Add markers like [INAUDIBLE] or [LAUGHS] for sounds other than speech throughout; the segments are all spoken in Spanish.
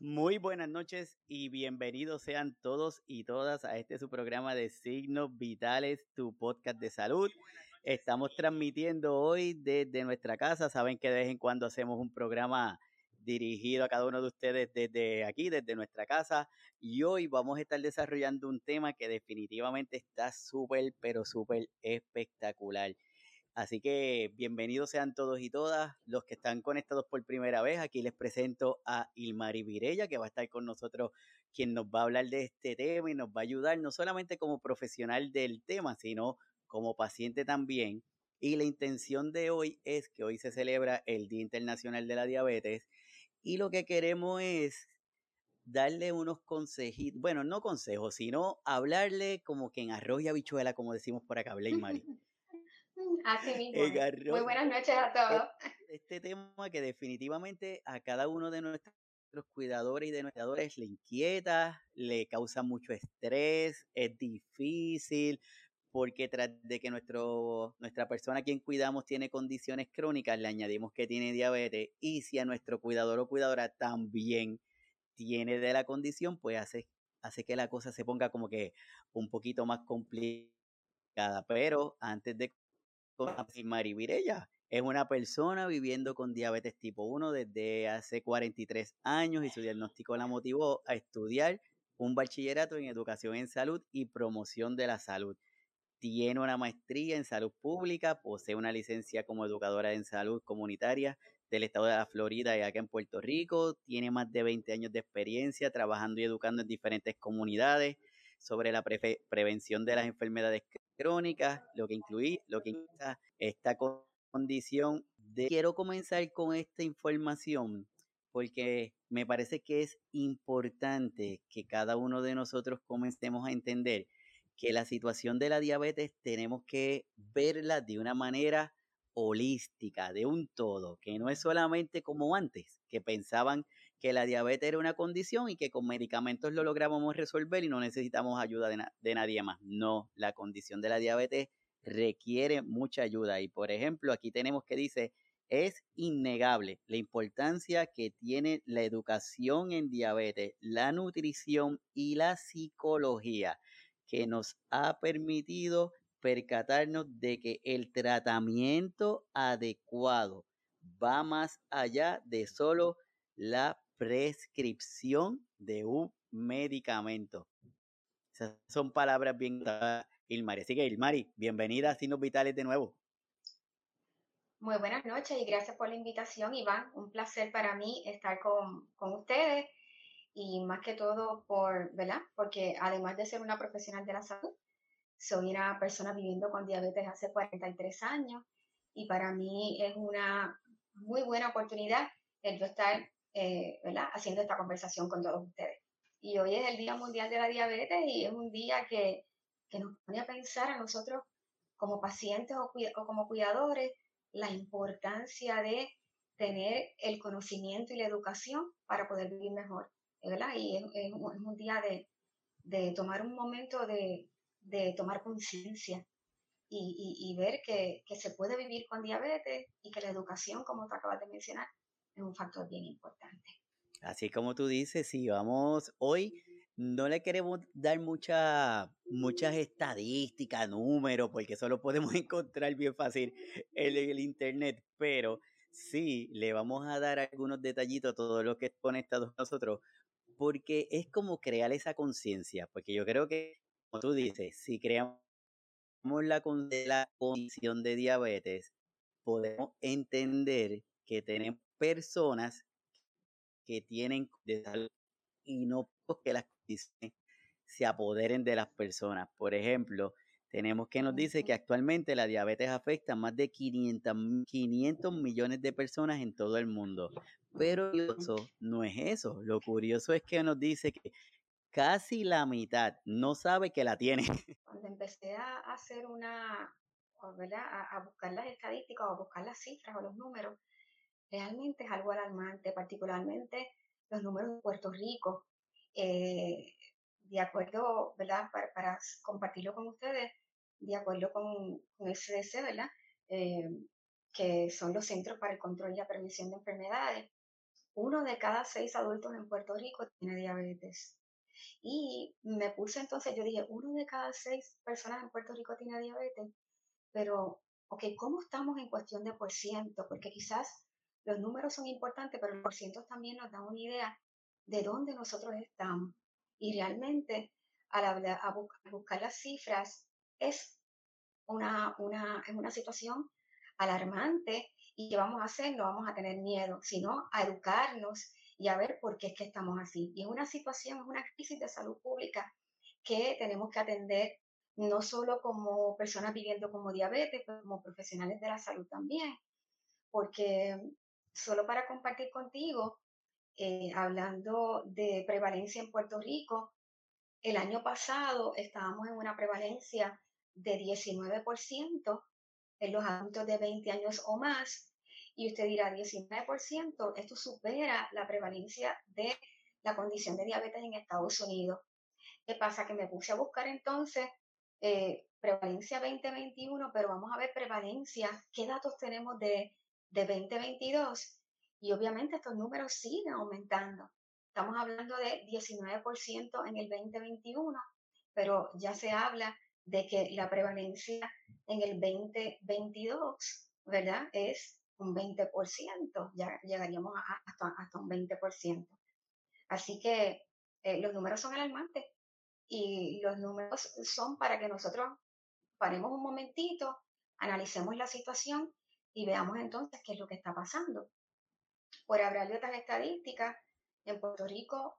Muy buenas noches y bienvenidos sean todos y todas a este su programa de Signos Vitales, tu podcast de salud. Estamos transmitiendo hoy desde nuestra casa. Saben que de vez en cuando hacemos un programa dirigido a cada uno de ustedes desde aquí, desde nuestra casa. Y hoy vamos a estar desarrollando un tema que definitivamente está súper, pero súper espectacular. Así que bienvenidos sean todos y todas los que están conectados por primera vez. Aquí les presento a Ilmari Virella, que va a estar con nosotros, quien nos va a hablar de este tema y nos va a ayudar no solamente como profesional del tema, sino como paciente también. Y la intención de hoy es que hoy se celebra el Día Internacional de la Diabetes y lo que queremos es darle unos consejitos, bueno, no consejos, sino hablarle como que en arroz habichuela, como decimos por acá, Blaine Mari. [LAUGHS] [LAUGHS] Así mismo. Muy buenas noches a todos. Este tema que definitivamente a cada uno de nuestros cuidadores y de nuestros cuidadores le inquieta, le causa mucho estrés, es difícil, porque tras de que nuestro, nuestra persona a quien cuidamos tiene condiciones crónicas, le añadimos que tiene diabetes y si a nuestro cuidador o cuidadora también tiene de la condición, pues hace, hace que la cosa se ponga como que un poquito más complicada. Pero antes de Mari Virella es una persona viviendo con diabetes tipo 1 desde hace 43 años y su diagnóstico la motivó a estudiar un bachillerato en educación en salud y promoción de la salud. Tiene una maestría en salud pública, posee una licencia como educadora en salud comunitaria del estado de la Florida y acá en Puerto Rico. Tiene más de 20 años de experiencia trabajando y educando en diferentes comunidades sobre la prevención de las enfermedades crónicas, lo que incluye, lo que incluye esta condición. De... Quiero comenzar con esta información porque me parece que es importante que cada uno de nosotros comencemos a entender que la situación de la diabetes tenemos que verla de una manera holística, de un todo, que no es solamente como antes, que pensaban que la diabetes era una condición y que con medicamentos lo lográbamos resolver y no necesitamos ayuda de, nadie más. No, la condición de la diabetes requiere mucha ayuda y por ejemplo aquí tenemos que dice es innegable la importancia que tiene la educación en diabetes, la nutrición y la psicología que nos ha permitido percatarnos de que el tratamiento adecuado va más allá de solo la prescripción de un medicamento. Esas son palabras bien Ilmari. Así que Ilmari, bienvenida a Signos Vitales de nuevo. Muy buenas noches y gracias por la invitación, Iván. Un placer para mí estar con, con ustedes y más que todo por, ¿verdad? Porque además de ser una profesional de la salud, soy una persona viviendo con diabetes hace 43 años y para mí es una muy buena oportunidad el yo estar, eh, ¿verdad? Haciendo esta conversación con todos ustedes. Y hoy es el Día Mundial de la Diabetes y es un día que, que nos pone a pensar a nosotros como pacientes o, o como cuidadores la importancia de tener el conocimiento y la educación para poder vivir mejor. ¿verdad? Y es, un día de, tomar un momento de, tomar conciencia y, ver que, se puede vivir con diabetes y que la educación, como tú acabas de mencionar, es un factor bien importante. Así como tú dices, sí, vamos, hoy no le queremos dar mucha, muchas estadísticas, números, porque eso lo podemos [LAUGHS] encontrar bien fácil en el internet, pero sí le vamos a dar algunos detallitos a todos los que conectados nosotros porque es como crear esa conciencia, porque yo creo que, como tú dices, si creamos la, la condición de diabetes, podemos entender que tenemos personas que tienen de salud y no que las condiciones se apoderen de las personas. Por ejemplo, tenemos que nos dice que actualmente la diabetes afecta a más de 500, 500 millones de personas en todo el mundo. Pero eso no es eso. Lo curioso es que nos dice que casi la mitad no sabe que la tiene. [LAUGHS] Cuando empecé a hacer una, ¿verdad? A, buscar las estadísticas o a buscar las cifras o los números, realmente es algo alarmante, particularmente los números de Puerto Rico. Eh, de acuerdo, ¿verdad? Para, compartirlo con ustedes, de acuerdo con, el CDC, ¿verdad? Eh, que son los Centros para el Control y la Prevención de Enfermedades, uno de cada seis adultos en Puerto Rico tiene diabetes. Y me puse entonces, yo dije, uno de cada seis personas en Puerto Rico tiene diabetes, pero, ok, ¿cómo estamos en cuestión de por ciento? Porque quizás los números son importantes, pero los cientos también nos dan una idea de dónde nosotros estamos. Y realmente, al hablar, a buscar las cifras, es una, una, es una situación alarmante y ¿qué vamos a hacer? No vamos a tener miedo, sino a educarnos y a ver por qué es que estamos así. Y es una situación, es una crisis de salud pública que tenemos que atender no solo como personas viviendo como diabetes, pero como profesionales de la salud también. Porque solo para compartir contigo, eh, hablando de prevalencia en Puerto Rico, el año pasado estábamos en una prevalencia de 19% en los adultos de 20 años o más. Y usted dirá, 19%, esto supera la prevalencia de la condición de diabetes en Estados Unidos. ¿Qué pasa? Que me puse a buscar entonces eh, prevalencia 2021, pero vamos a ver prevalencia, qué datos tenemos de, de 2022. Y obviamente estos números siguen aumentando. Estamos hablando de 19% en el 2021, pero ya se habla de que la prevalencia en el 2022, ¿verdad? Es un 20%, ya llegaríamos hasta, hasta un 20%. Así que eh, los números son alarmantes y los números son para que nosotros paremos un momentito, analicemos la situación y veamos entonces qué es lo que está pasando. Por hablar de otras estadísticas, en Puerto Rico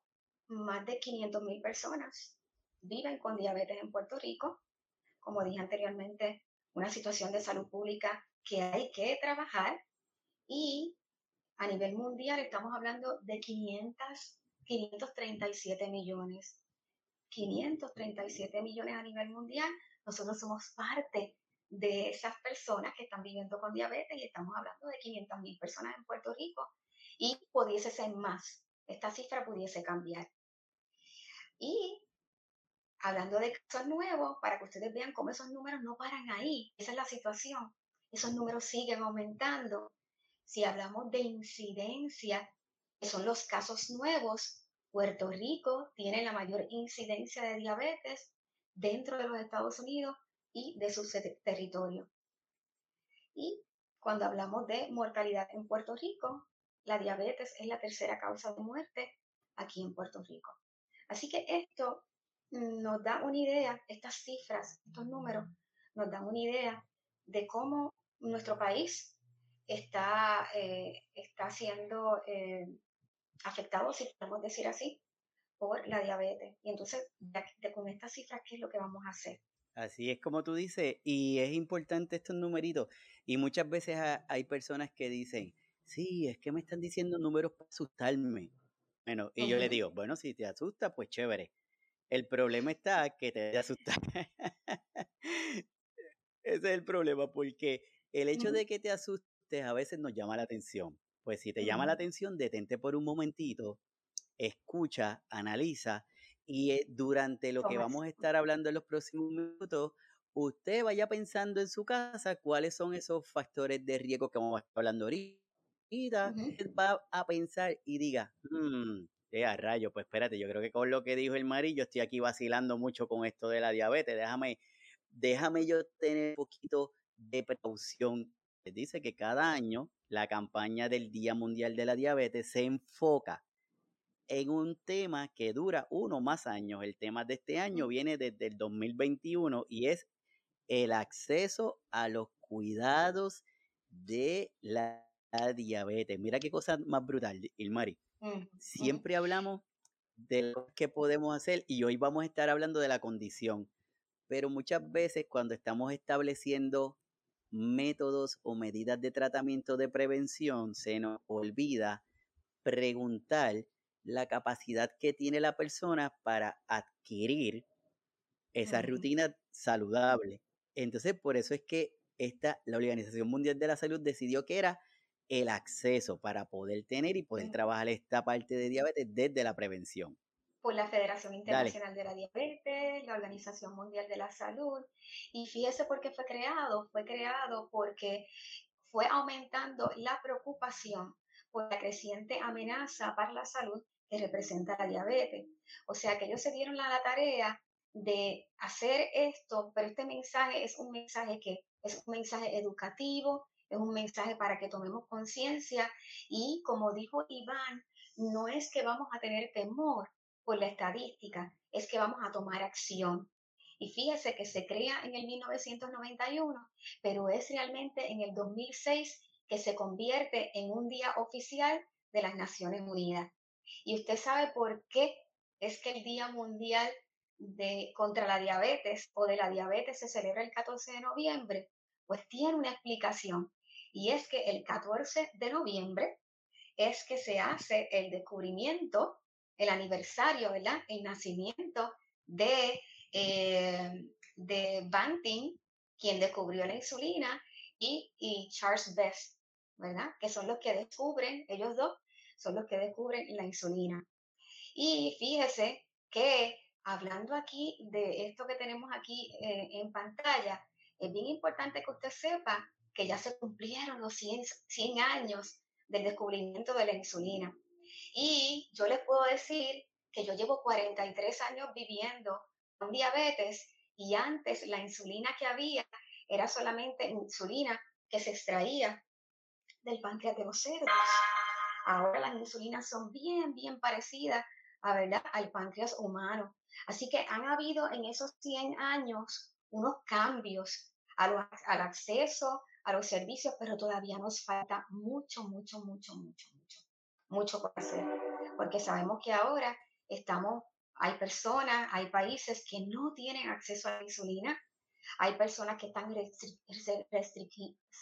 más de 500.000 personas viven con diabetes en Puerto Rico como dije anteriormente, una situación de salud pública que hay que trabajar y a nivel mundial estamos hablando de 500, 537 millones. 537 millones a nivel mundial. Nosotros somos parte de esas personas que están viviendo con diabetes y estamos hablando de 500 mil personas en Puerto Rico y pudiese ser más. Esta cifra pudiese cambiar. Y hablando de casos nuevos, para que ustedes vean cómo esos números no paran ahí. Esa es la situación. Esos números siguen aumentando. Si hablamos de incidencia, que son los casos nuevos, Puerto Rico tiene la mayor incidencia de diabetes dentro de los Estados Unidos y de su territorio. Y cuando hablamos de mortalidad en Puerto Rico, la diabetes es la tercera causa de muerte aquí en Puerto Rico. Así que esto nos da una idea, estas cifras, estos números, nos dan una idea de cómo nuestro país está, eh, está siendo eh, afectado, si podemos decir así, por la diabetes. Y entonces, con estas cifras, ¿qué es lo que vamos a hacer? Así es como tú dices, y es importante estos numeritos. Y muchas veces hay personas que dicen, sí, es que me están diciendo números para asustarme. Bueno, y yo le digo, bueno, si te asusta, pues chévere. El problema está que te asusta. [LAUGHS] Ese es el problema, porque el hecho de que te asustes a veces nos llama la atención. Pues si te llama la atención, detente por un momentito, escucha, analiza y eh, durante lo que vamos a estar hablando en los próximos minutos, usted vaya pensando en su casa cuáles son esos factores de riesgo que vamos a estar hablando ahorita. Va a pensar y diga, mmm, eh, a rayo, pues espérate, yo creo que con lo que dijo el Mari, yo estoy aquí vacilando mucho con esto de la diabetes. Déjame, déjame yo tener un poquito de precaución. Dice que cada año la campaña del Día Mundial de la Diabetes se enfoca en un tema que dura uno más años. El tema de este año viene desde el 2021 y es el acceso a los cuidados de la diabetes. Mira qué cosa más brutal, Ilmari. Siempre hablamos de lo que podemos hacer y hoy vamos a estar hablando de la condición. Pero muchas veces cuando estamos estableciendo métodos o medidas de tratamiento de prevención, se nos olvida preguntar la capacidad que tiene la persona para adquirir esa rutina saludable. Entonces, por eso es que esta, la Organización Mundial de la Salud decidió que era el acceso para poder tener y poder trabajar esta parte de diabetes desde la prevención. Por la Federación Internacional de la Diabetes, la Organización Mundial de la Salud. Y fíjese por qué fue creado. Fue creado porque fue aumentando la preocupación por la creciente amenaza para la salud que representa la diabetes. O sea que ellos se dieron la tarea de hacer esto, pero este mensaje es un mensaje que es un mensaje educativo, es un mensaje para que tomemos conciencia y como dijo Iván, no es que vamos a tener temor por la estadística, es que vamos a tomar acción. Y fíjese que se crea en el 1991, pero es realmente en el 2006 que se convierte en un día oficial de las Naciones Unidas. Y usted sabe por qué es que el Día Mundial de, contra la Diabetes o de la Diabetes se celebra el 14 de noviembre. Pues tiene una explicación. Y es que el 14 de noviembre es que se hace el descubrimiento, el aniversario, ¿verdad? El nacimiento de eh, de Banting, quien descubrió la insulina, y, y Charles Best, ¿verdad? Que son los que descubren, ellos dos son los que descubren la insulina. Y fíjese que hablando aquí de esto que tenemos aquí eh, en pantalla, es bien importante que usted sepa que ya se cumplieron los 100, 100, años del descubrimiento de la insulina. Y yo les puedo decir que yo llevo 43 años viviendo con diabetes y antes la insulina que había era solamente insulina que se extraía del páncreas de los cerdos. Ahora las insulinas son bien, bien parecidas a, ¿verdad? al páncreas humano. Así que han habido en esos 100 años unos cambios al acceso a los servicios, pero todavía nos falta mucho, mucho, mucho, mucho, mucho, mucho por hacer. Porque sabemos que ahora estamos hay personas, hay países que no tienen acceso a la insulina. Hay personas que están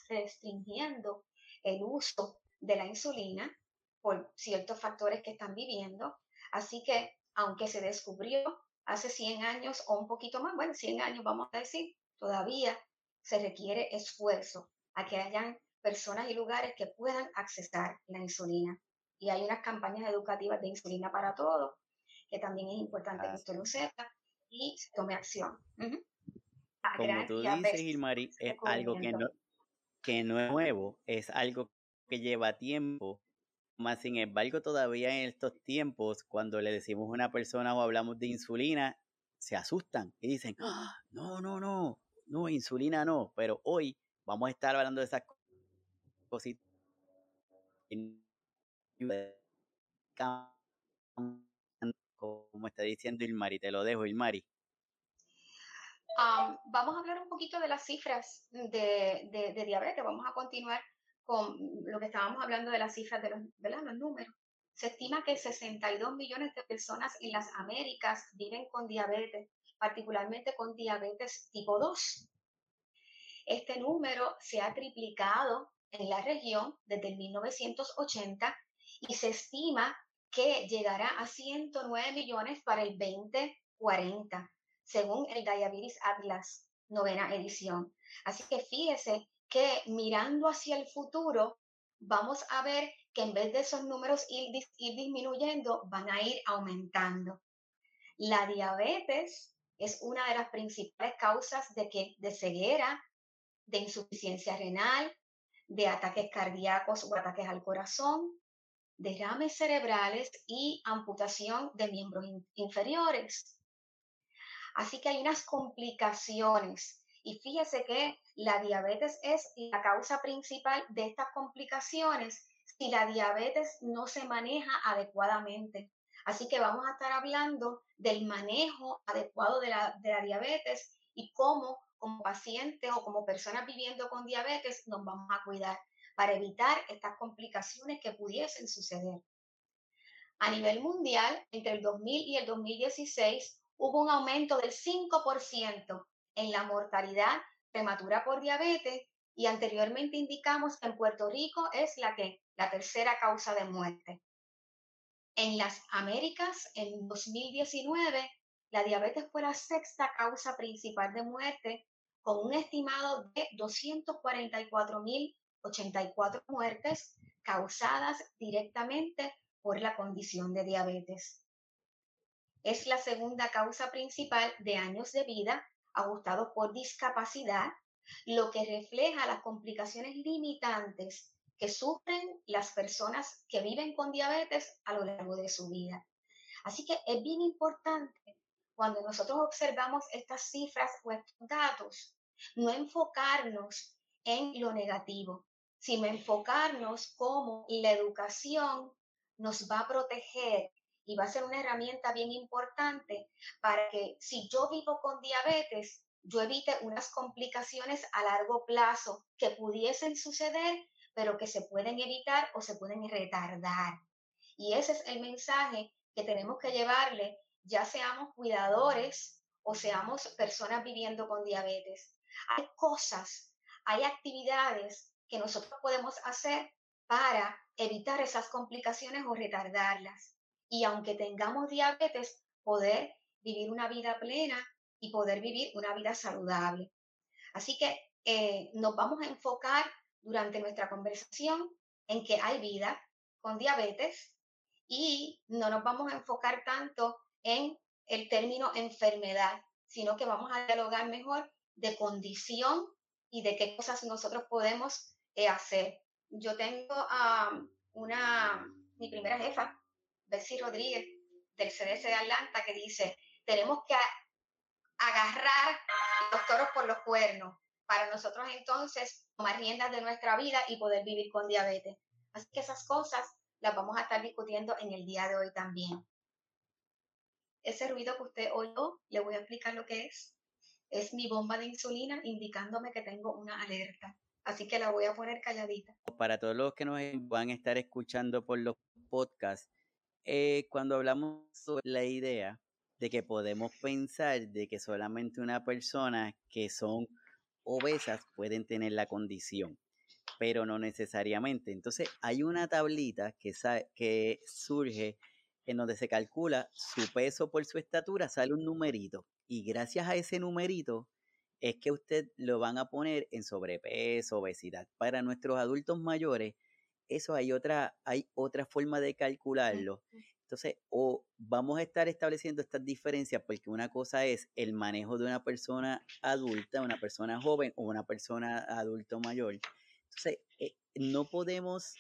restringiendo el uso de la insulina por ciertos factores que están viviendo. Así que, aunque se descubrió hace 100 años o un poquito más, bueno, 100 años vamos a decir, todavía se requiere esfuerzo a que hayan personas y lugares que puedan accesar la insulina. Y hay unas campañas educativas de insulina para todos que también es importante que usted lo sepa y tome acción. Como tú dices, Ilmari, es algo que no, que no es nuevo, es algo que lleva tiempo. Más sin embargo, todavía en estos tiempos, cuando le decimos a una persona o hablamos de insulina, se asustan y dicen, ¡Ah! no, no, no, no, insulina no. Pero hoy vamos a estar hablando de esas cositas [LAUGHS] como está diciendo Ilmari. Te lo dejo, Ilmari. Vamos a hablar un poquito de las cifras de, diabetes. Vamos a continuar con lo que estábamos hablando de las cifras de los, números. Se estima que 62 millones de personas en las Américas viven con diabetes, particularmente con diabetes tipo 2. Este número se ha triplicado en la región desde el 1980 y se estima que llegará a 109 millones para el 2040, según el Diabetes Atlas, novena edición. Así que fíjese que mirando hacia el futuro, vamos a ver que en vez de esos números ir, disminuyendo, van a ir aumentando. La diabetes es una de las principales causas de, que, de ceguera, de insuficiencia renal, de ataques cardíacos o ataques al corazón, derrames cerebrales y amputación de miembros inferiores. Así que hay unas complicaciones. Y fíjese que la diabetes es la causa principal de estas complicaciones si la diabetes no se maneja adecuadamente. Así que vamos a estar hablando del manejo adecuado de la, diabetes y cómo como pacientes o como personas viviendo con diabetes nos vamos a cuidar para evitar estas complicaciones que pudiesen suceder. A nivel mundial, entre el 2000 y el 2016, hubo un aumento del 5% en la mortalidad prematura por diabetes y anteriormente indicamos que en Puerto Rico es la que la tercera causa de muerte. En las Américas, en 2019, la diabetes fue la sexta causa principal de muerte, con un estimado de 244 mil 84 muertes causadas directamente por la condición de diabetes. Es la segunda causa principal de años de vida ajustados por discapacidad, lo que refleja las complicaciones limitantes que sufren las personas que viven con diabetes a lo largo de su vida. Así que es bien importante cuando nosotros observamos estas cifras o estos datos, no enfocarnos en lo negativo, sino enfocarnos cómo la educación nos va a proteger y va a ser una herramienta bien importante para que si yo vivo con diabetes, yo evite unas complicaciones a largo plazo que pudiesen suceder, pero que se pueden evitar o se pueden retardar. Y ese es el mensaje que tenemos que llevarle, ya seamos cuidadores o seamos personas viviendo con diabetes. Hay cosas, hay actividades que nosotros podemos hacer para evitar esas complicaciones o retardarlas. Y aunque tengamos diabetes, poder vivir una vida plena y poder vivir una vida saludable. Así que eh, nos vamos a enfocar durante nuestra conversación en que hay vida con diabetes y no nos vamos a enfocar tanto en el término enfermedad, sino que vamos a dialogar mejor de condición y de qué cosas nosotros podemos eh, hacer. Yo tengo a una, mi primera jefa, Betsy Rodríguez, del CDC de Atlanta, que dice, tenemos que agarrar los toros por los cuernos para nosotros entonces tomar riendas de nuestra vida y poder vivir con diabetes. Así que esas cosas las vamos a estar discutiendo en el día de hoy también. Ese ruido que usted oyó, le voy a explicar lo que es. Es mi bomba de insulina indicándome que tengo una alerta. Así que la voy a poner calladita. Para todos los que nos van a estar escuchando por los podcasts, eh, cuando hablamos sobre la idea de que podemos pensar de que solamente una persona que son obesas pueden tener la condición, pero no necesariamente. Entonces hay una tablita que, que surge en donde se calcula su peso por su estatura, sale un numerito y gracias a ese numerito es que usted lo van a poner en sobrepeso, obesidad. Para nuestros adultos mayores, eso hay otra, hay otra forma de calcularlo. Entonces, o vamos a estar estableciendo estas diferencias porque una cosa es el manejo de una persona adulta, una persona joven o una persona adulto mayor. Entonces, eh, no podemos,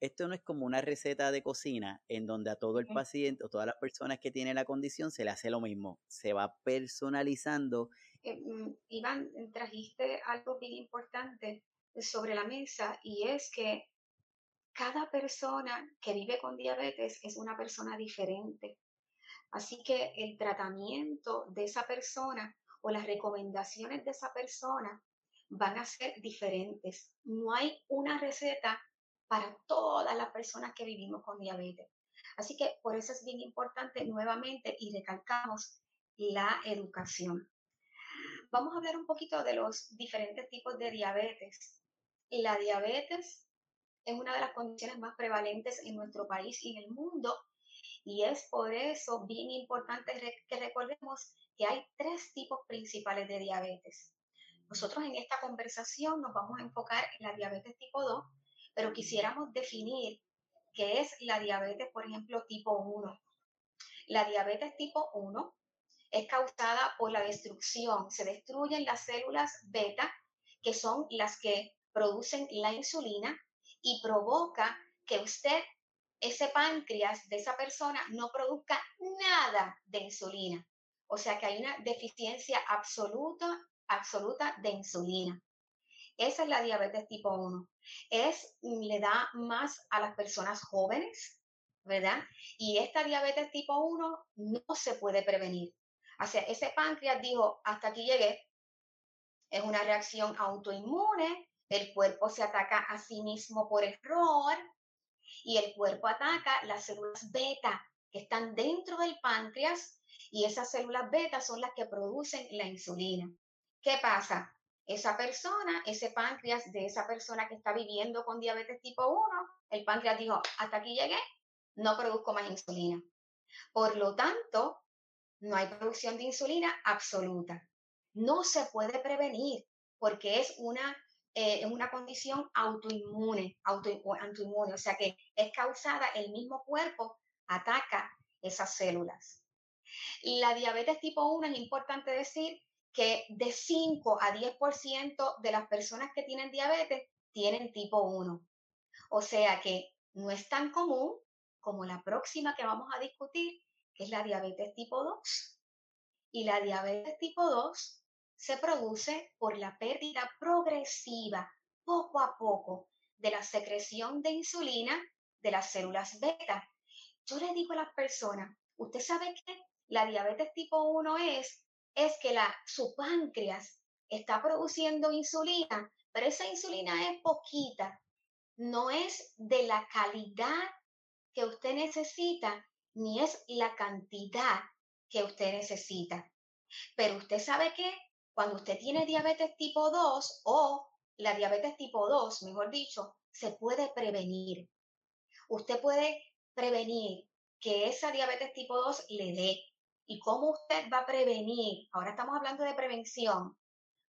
esto no es como una receta de cocina en donde a todo el paciente o todas las personas que tienen la condición se le hace lo mismo, se va personalizando. Eh, mm, Iván, trajiste algo bien importante sobre la mesa y es que cada persona que vive con diabetes es una persona diferente. Así que el tratamiento de esa persona o las recomendaciones de esa persona van a ser diferentes. No hay una receta para todas las personas que vivimos con diabetes. Así que por eso es bien importante nuevamente y recalcamos la educación. Vamos a hablar un poquito de los diferentes tipos de diabetes. La diabetes es una de las condiciones más prevalentes en nuestro país y en el mundo. Y es por eso bien importante que recordemos que hay tres tipos principales de diabetes. Nosotros en esta conversación nos vamos a enfocar en la diabetes tipo 2, pero quisiéramos definir qué es la diabetes, por ejemplo, tipo 1. La diabetes tipo 1 es causada por la destrucción. Se destruyen las células beta, que son las que producen la insulina, y provoca que usted, ese páncreas de esa persona, no produzca nada de insulina. O sea que hay una deficiencia absoluta, absoluta de insulina. Esa es la diabetes tipo 1. Es, le da más a las personas jóvenes, ¿verdad? Y esta diabetes tipo 1 no se puede prevenir. O sea, ese páncreas dijo, hasta aquí llegué. Es una reacción autoinmune el cuerpo se ataca a sí mismo por error y el cuerpo ataca las células beta que están dentro del páncreas y esas células beta son las que producen la insulina. ¿Qué pasa? Esa persona, ese páncreas de esa persona que está viviendo con diabetes tipo 1, el páncreas dijo, hasta aquí llegué, no produzco más insulina. Por lo tanto, no hay producción de insulina absoluta. No se puede prevenir porque es una eh, es una condición autoinmune, autoinmune, o sea que es causada, el mismo cuerpo ataca esas células. La diabetes tipo 1 es importante decir que de 5 a 10% de las personas que tienen diabetes tienen tipo 1. O sea que no es tan común como la próxima que vamos a discutir, que es la diabetes tipo 2. Y la diabetes tipo 2 se produce por la pérdida progresiva, poco a poco, de la secreción de insulina de las células beta. Yo le digo a las personas, usted sabe que la diabetes tipo 1 es, es que la, su páncreas está produciendo insulina, pero esa insulina es poquita, no es de la calidad que usted necesita, ni es la cantidad que usted necesita. Pero usted sabe que cuando usted tiene diabetes tipo 2 o la diabetes tipo 2, mejor dicho, se puede prevenir. Usted puede prevenir que esa diabetes tipo 2 le dé. ¿Y cómo usted va a prevenir? Ahora estamos hablando de prevención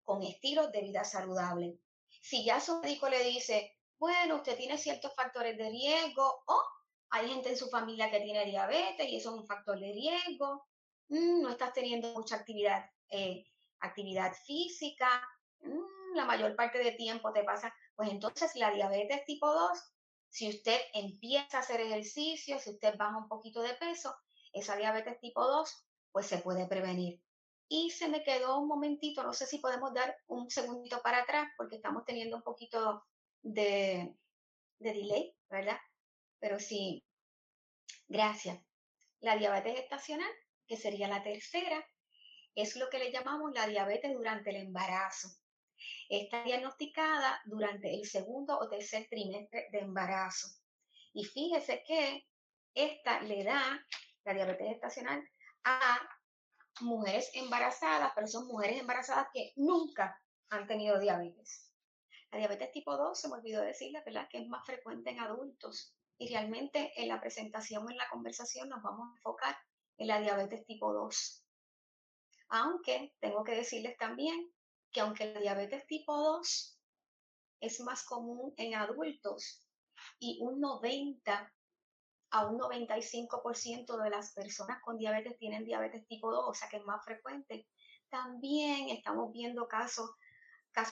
con estilos de vida saludable. Si ya su médico le dice, bueno, usted tiene ciertos factores de riesgo o hay gente en su familia que tiene diabetes y eso es un factor de riesgo, mm, no estás teniendo mucha actividad, eh, actividad física, mm, la mayor parte del tiempo te pasa, pues entonces la diabetes tipo 2, si usted empieza a hacer ejercicio, si usted baja un poquito de peso, esa diabetes tipo 2, pues se puede prevenir. Y se me quedó un momentito, no sé si podemos dar un segundito para atrás, porque estamos teniendo un poquito de, de delay, ¿verdad? Pero sí, gracias. La diabetes estacional, que sería la tercera, es lo que le llamamos la diabetes durante el embarazo. Está diagnosticada durante el segundo o tercer trimestre de embarazo. Y fíjese que esta le da, la diabetes estacional, a mujeres embarazadas, pero son mujeres embarazadas que nunca han tenido diabetes. La diabetes tipo 2, se me olvidó decirle, ¿verdad? Que es más frecuente en adultos. Y realmente en la presentación, en la conversación, nos vamos a enfocar en la diabetes tipo 2. Aunque tengo que decirles también que aunque la diabetes tipo 2 es más común en adultos y un 90 a un 95% de las personas con diabetes tienen diabetes tipo 2, o sea que es más frecuente. También estamos viendo casos,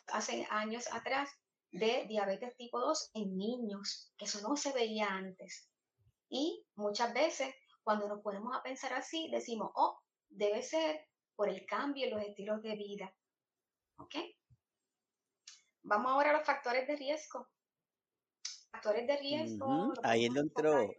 hace años atrás de diabetes tipo 2 en niños, que eso no se veía antes. Y muchas veces cuando nos ponemos a pensar así, decimos, oh, debe ser por el cambio en los estilos de vida. ¿Ok? Vamos ahora a los factores de riesgo. Factores de riesgo. Ahí él entró.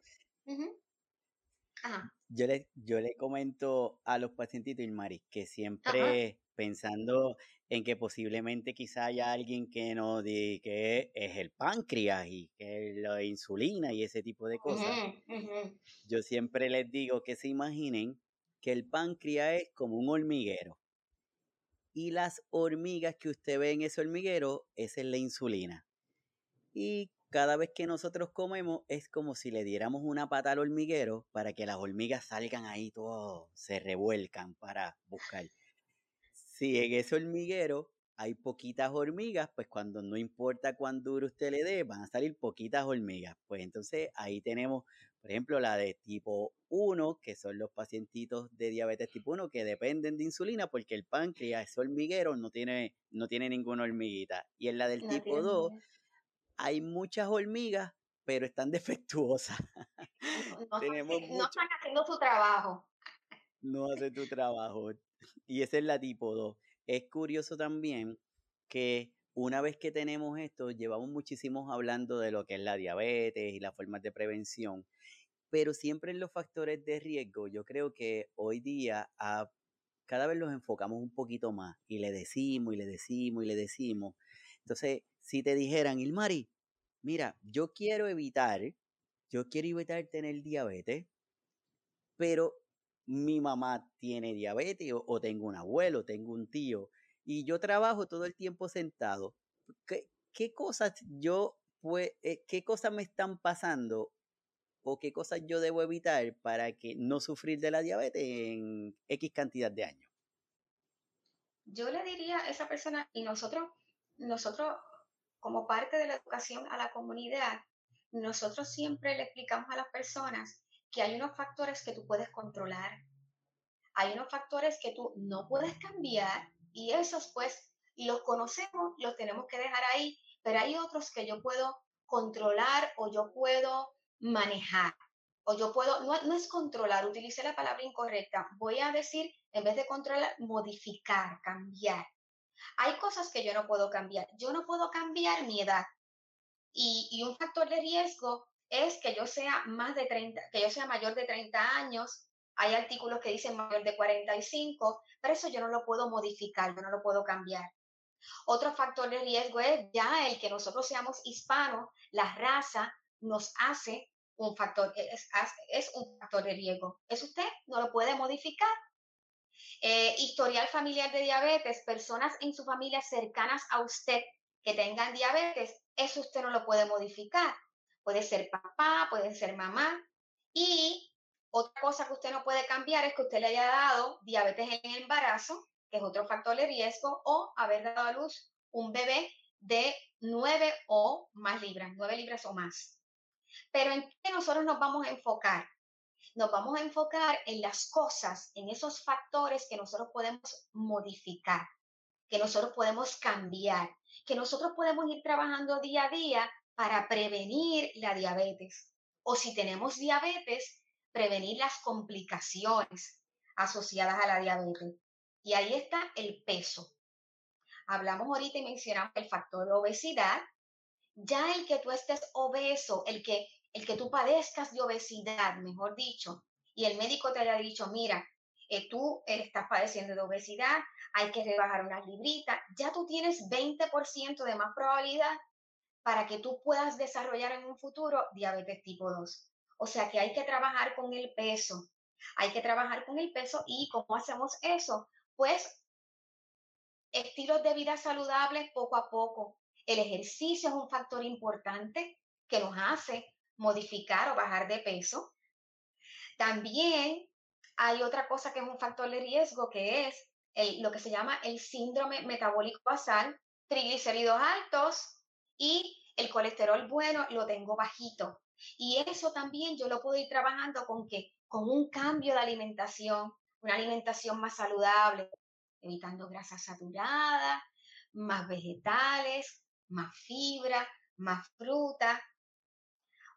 Yo le, yo le comento a los pacientitos, Ilmari, que siempre pensando en que posiblemente quizá haya alguien que no diga que es el páncreas y que es la insulina y ese tipo de cosas. Yo siempre les digo que se imaginen que el páncreas es como un hormiguero. Y las hormigas que usted ve en ese hormiguero, esa es la insulina. Y cada vez que nosotros comemos es como si le diéramos una pata al hormiguero para que las hormigas salgan ahí todo, se revuelcan para buscar. Si en ese hormiguero hay poquitas hormigas, pues cuando no importa cuán duro usted le dé, van a salir poquitas hormigas. Pues entonces ahí tenemos, por ejemplo, la de tipo 1, que son los pacientitos de diabetes tipo 1 que dependen de insulina porque el páncreas, ese hormiguero, no tiene, no tiene ninguna hormiguita. Y en la del tipo 2 hay muchas hormigas, pero están [LAUGHS] defectuosas. No, están haciendo su trabajo. No hace tu trabajo. Y esa es la tipo 2. Es curioso también que una vez que tenemos esto, llevamos muchísimos hablando de lo que es la diabetes y las formas de prevención, pero siempre en los factores de riesgo, yo creo que hoy día a, cada vez los enfocamos un poquito más y le decimos y le decimos y le decimos. Entonces, si te dijeran, Ilmari, mira, yo quiero evitar, yo quiero evitar tener diabetes, pero mi mamá tiene diabetes o, tengo un abuelo, tengo un tío y yo trabajo todo el tiempo sentado. ¿Qué, cosas yo pues, qué cosas me están pasando o qué cosas yo debo evitar para que no sufrir de la diabetes en X cantidad de años? Yo le diría a esa persona, y nosotros, nosotros como parte de la educación a la comunidad, nosotros siempre le explicamos a las personas que hay unos factores que tú puedes controlar, hay unos factores que tú no puedes cambiar y esos pues los conocemos, los tenemos que dejar ahí, pero hay otros que yo puedo controlar o yo puedo manejar. O yo puedo, no, no es controlar, utilicé la palabra incorrecta. Voy a decir, en vez de controlar, modificar, cambiar. Hay cosas que yo no puedo cambiar. Yo no puedo cambiar mi edad. Y, y, un factor de riesgo es que yo sea más de 30, que yo sea mayor de 30 años. Hay artículos que dicen mayor de 45, pero eso yo no lo puedo modificar, yo no lo puedo cambiar. Otro factor de riesgo es ya el que nosotros seamos hispanos, la raza nos hace un factor, es, es un factor de riesgo. ¿Es usted? ¿No lo puede modificar? Eh, historial familiar de diabetes, personas en su familia cercanas a usted que tengan diabetes, eso usted no lo puede modificar. Puede ser papá, puede ser mamá. Y otra cosa que usted no puede cambiar es que usted le haya dado diabetes en el embarazo, que es otro factor de riesgo, o haber dado a luz un bebé de 9 o más libras, 9 libras o más. Pero ¿en qué nosotros nos vamos a enfocar? Nos vamos a enfocar en las cosas, en esos factores que nosotros podemos modificar, que nosotros podemos cambiar, que nosotros podemos ir trabajando día a día para prevenir la diabetes. O si tenemos diabetes, prevenir las complicaciones asociadas a la diabetes. Y ahí está el peso. Hablamos ahorita y mencionamos el factor de obesidad. Ya el que tú estés obeso, el que, el que tú padezcas de obesidad, mejor dicho, y el médico te haya dicho, mira, eh, tú estás padeciendo de obesidad, hay que rebajar unas libritas, ya tú tienes 20% de más probabilidad para que tú puedas desarrollar en un futuro diabetes tipo 2. O sea que hay que trabajar con el peso, hay que trabajar con el peso y ¿cómo hacemos eso? Pues estilos de vida saludables poco a poco. El ejercicio es un factor importante que nos hace modificar o bajar de peso. También hay otra cosa que es un factor de riesgo que es lo que se llama el síndrome metabólico basal, triglicéridos altos y el colesterol bueno lo tengo bajito. Y eso también yo lo puedo ir trabajando con que con un cambio de alimentación, una alimentación más saludable, evitando grasas saturadas, más vegetales, más fibra, más fruta.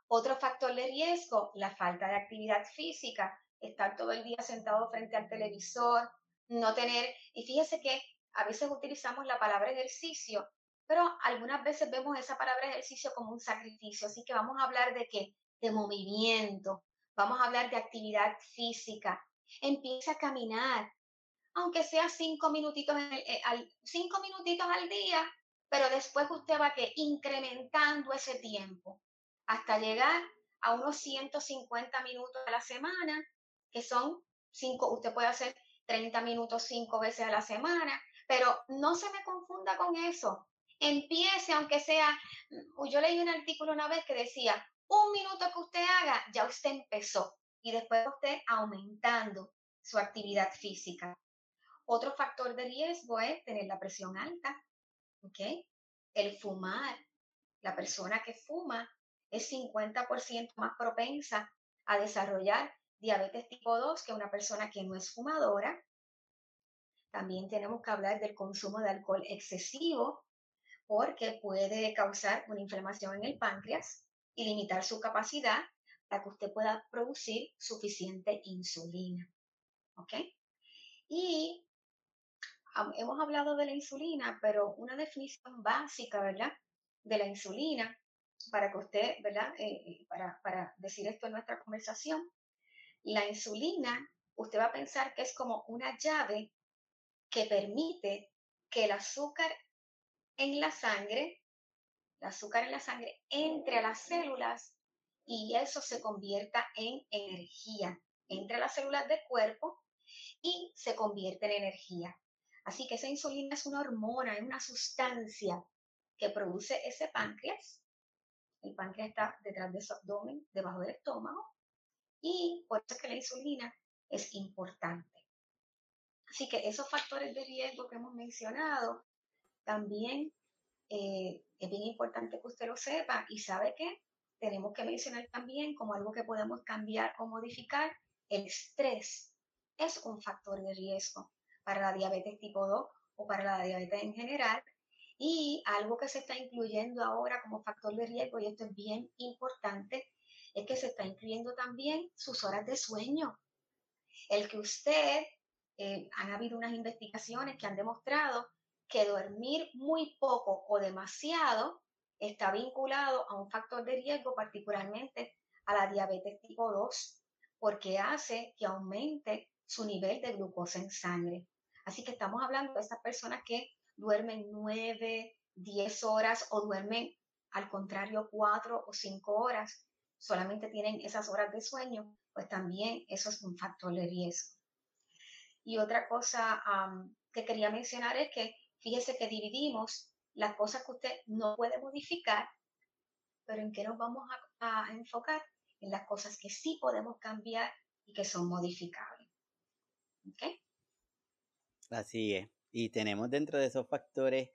Otro factor de riesgo, la falta de actividad física, estar todo el día sentado frente al televisor, no tener, y fíjese que a veces utilizamos la palabra ejercicio, pero algunas veces vemos esa palabra ejercicio como un sacrificio, así que vamos a hablar de qué? De movimiento, vamos a hablar de actividad física. Empieza a caminar, aunque sea cinco minutitos, eh, al, cinco minutitos al día, pero después usted va que incrementando ese tiempo hasta llegar a unos 150 minutos a la semana, que son cinco, usted puede hacer 30 minutos cinco veces a la semana, pero no se me confunda con eso. Empiece, aunque sea, mm, yo leí un artículo una vez que decía, un minuto que usted haga, ya usted empezó y después usted aumentando su actividad física. Otro factor de riesgo es tener la presión alta, ¿ok? El fumar. La persona que fuma es 50% más propensa a desarrollar diabetes tipo 2 que una persona que no es fumadora. También tenemos que hablar del consumo de alcohol excesivo porque puede causar una inflamación en el páncreas y limitar su capacidad para que usted pueda producir suficiente insulina. ¿Ok? Y hemos hablado de la insulina, pero una definición básica, ¿verdad? De la insulina, para que usted, ¿verdad? Eh, para, para decir esto en nuestra conversación, la insulina, usted va a pensar que es como una llave que permite que el azúcar en la sangre, el azúcar en la sangre entre a las células y eso se convierta en energía, entre las células del cuerpo y se convierte en energía. Así que esa insulina es una hormona, es una sustancia que produce ese páncreas. El páncreas está detrás de su abdomen, debajo del estómago, y por eso es que la insulina es importante. Así que esos factores de riesgo que hemos mencionado, también eh, es bien importante que usted lo sepa y sabe que tenemos que mencionar también como algo que podemos cambiar o modificar, el estrés es un factor de riesgo para la diabetes tipo 2 o para la diabetes en general. Y algo que se está incluyendo ahora como factor de riesgo, y esto es bien importante, es que se está incluyendo también sus horas de sueño. El que usted, eh, han habido unas investigaciones que han demostrado que dormir muy poco o demasiado está vinculado a un factor de riesgo, particularmente a la diabetes tipo 2, porque hace que aumente su nivel de glucosa en sangre. Así que estamos hablando de esas personas que duermen 9, 10 horas o duermen al contrario 4 o 5 horas, solamente tienen esas horas de sueño, pues también eso es un factor de riesgo. Y otra cosa que quería mencionar es que fíjese que dividimos las cosas que usted no puede modificar, pero en qué nos vamos a, enfocar en las cosas que sí podemos cambiar y que son modificables. ¿Ok? Así es. Y tenemos dentro de esos factores,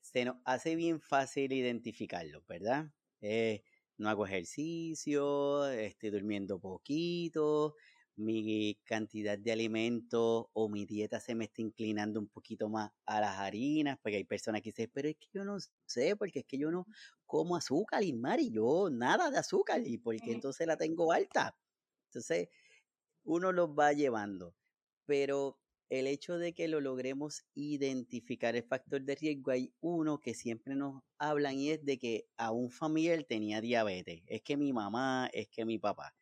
se nos hace bien fácil identificarlos, ¿verdad? Eh, no hago ejercicio, estoy durmiendo poquito, mi cantidad de alimentos o mi dieta se me está inclinando un poquito más a las harinas, porque hay personas que dicen, pero es que yo no sé, porque es que yo no como azúcar, y Mari, yo nada de azúcar, y porque entonces la tengo alta. Entonces, uno los va llevando, pero el hecho de que lo logremos identificar el factor de riesgo, hay uno que siempre nos hablan y es de que a un familiar tenía diabetes, es que mi mamá, es que mi papá.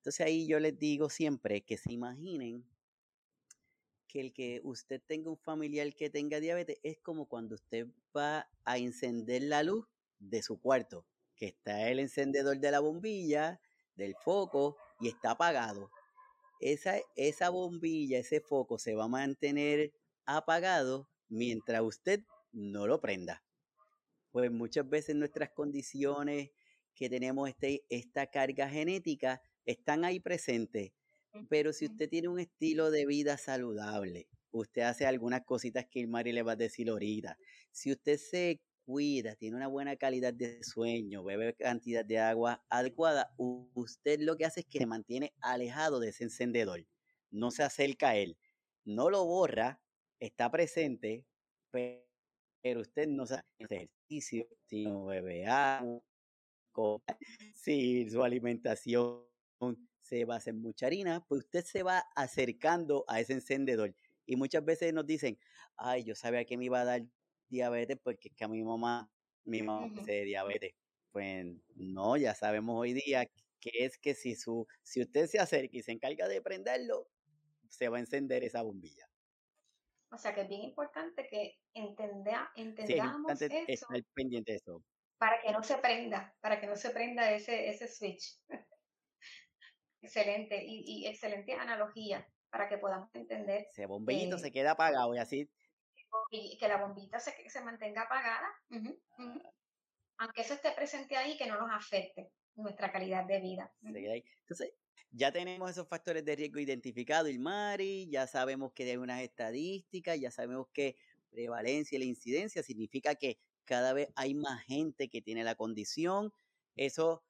Entonces ahí yo les digo siempre que se imaginen que el que usted tenga un familiar que tenga diabetes es como cuando usted va a encender la luz de su cuarto, que está el encendedor de la bombilla, del foco y está apagado esa, esa bombilla, ese foco se va a mantener apagado mientras usted no lo prenda. Pues muchas veces nuestras condiciones que tenemos este, esta carga genética están ahí presentes. Pero si usted tiene un estilo de vida saludable, usted hace algunas cositas que el Mari le va a decir ahorita. Si usted se cuida, tiene una buena calidad de sueño, bebe cantidad de agua adecuada, usted lo que hace es que se mantiene alejado de ese encendedor, no se acerca a él, no lo borra, está presente, pero usted no hace ejercicio, si no bebe agua, si su alimentación se basa en mucha harina, pues usted se va acercando a ese encendedor. Y muchas veces nos dicen, ay, yo sabía que me iba a dar diabetes porque es que a mi mamá, mi mamá uh diabetes. Pues no, ya sabemos hoy día que es que si, su, si usted se acerca y se encarga de prenderlo, se va a encender esa bombilla. O sea que es bien importante que entenda, entendamos sí, eso. Estar pendiente de eso. Para que no se prenda, para que no se prenda ese, ese switch. Excelente, y, excelente analogía para que podamos entender. Ese bombillito se queda apagado y así y que la bombita se, se mantenga apagada, aunque eso esté presente ahí, que no nos afecte nuestra calidad de vida. Entonces, ya tenemos esos factores de riesgo identificados, Ilmari, ya sabemos que hay unas estadísticas, ya sabemos que prevalencia y la incidencia significa que cada vez hay más gente que tiene la condición. Eso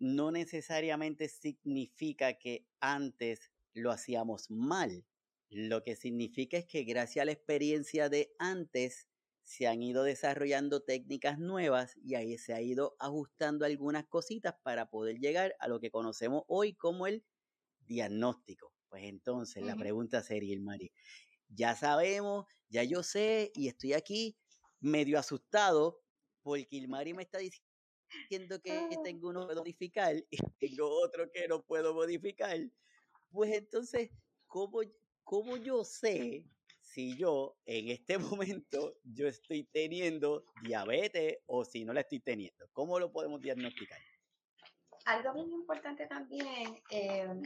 no necesariamente significa que antes lo hacíamos mal. Lo que significa es que gracias a la experiencia de antes se han ido desarrollando técnicas nuevas y ahí se ha ido ajustando algunas cositas para poder llegar a lo que conocemos hoy como el diagnóstico. Pues entonces la pregunta sería, Mari, ya sabemos, ya yo sé y estoy aquí medio asustado porque Ilmari me está diciendo que ah. tengo uno que modificar y [LAUGHS] tengo otro que no puedo modificar. Pues entonces, ¿cómo, ¿cómo yo sé si yo en este [LAUGHS] momento yo estoy teniendo diabetes o si no la estoy teniendo? ¿Cómo lo podemos diagnosticar? Algo bien importante también, em,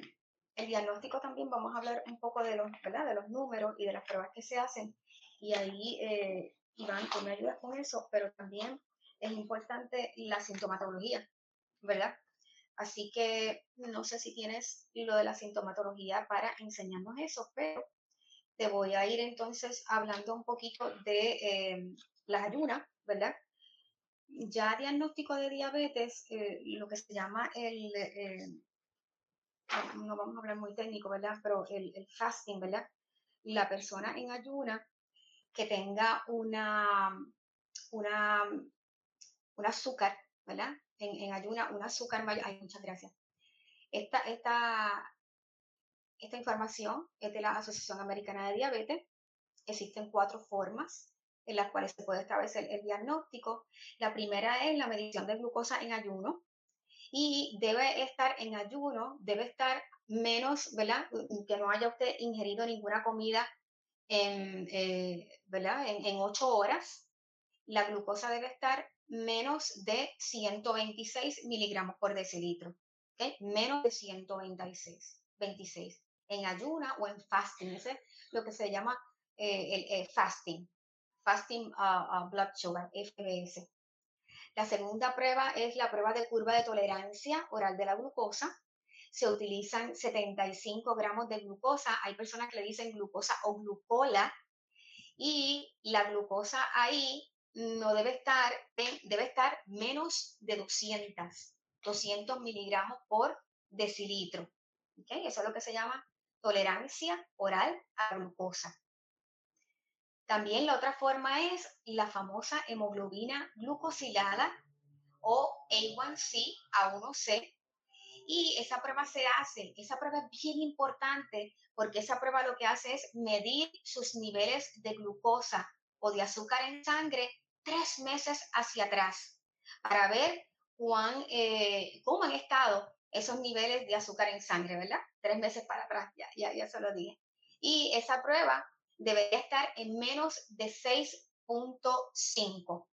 el diagnóstico también vamos a hablar un poco de los, ¿verdad? de los números y de las pruebas que se hacen. Y ahí, eh, Iván, tú me ayudas con eso, pero también es importante la sintomatología, ¿verdad? Así que no sé si tienes lo de la sintomatología para enseñarnos eso, pero te voy a ir entonces hablando un poquito de eh, las ayunas, ¿verdad? Ya diagnóstico de diabetes, eh, lo que se llama el, eh, no vamos a hablar muy técnico, ¿verdad? Pero el, el fasting, ¿verdad? La persona en ayuna que tenga una una, un azúcar, ¿verdad? En, en ayuna, un azúcar mayor. Ay, muchas gracias. Esta, esta, esta información es de la Asociación Americana de Diabetes. Existen cuatro formas en las cuales se puede establecer el diagnóstico. La primera es la medición de glucosa en ayuno y debe estar en ayuno, debe estar menos, ¿verdad? Que no haya usted ingerido ninguna comida en, eh, ¿verdad? En, ocho horas. La glucosa debe estar menos de 126 miligramos por decilitro. Menos de 126 26, en ayuna o en fasting. Ese es lo que se llama eh, el, fasting. Fasting uh, uh, Blood Sugar, FBS. La segunda prueba es la prueba de curva de tolerancia oral de la glucosa. Se utilizan 75 gramos de glucosa. Hay personas que le dicen glucosa o glucola. Y la glucosa ahí no debe estar, debe estar menos de 200, 200 miligramos por decilitro. Eso es lo que se llama tolerancia oral a glucosa. También la otra forma es la famosa hemoglobina glucosilada o A1C, A1C. Y esa prueba se hace, esa prueba es bien importante porque esa prueba lo que hace es medir sus niveles de glucosa o de azúcar en sangre tres meses hacia atrás para ver cuán, eh, cómo han estado esos niveles de azúcar en sangre, ¿verdad? Tres meses para atrás, ya, ya, ya se lo dije. Y esa prueba debería estar en menos de 6.5,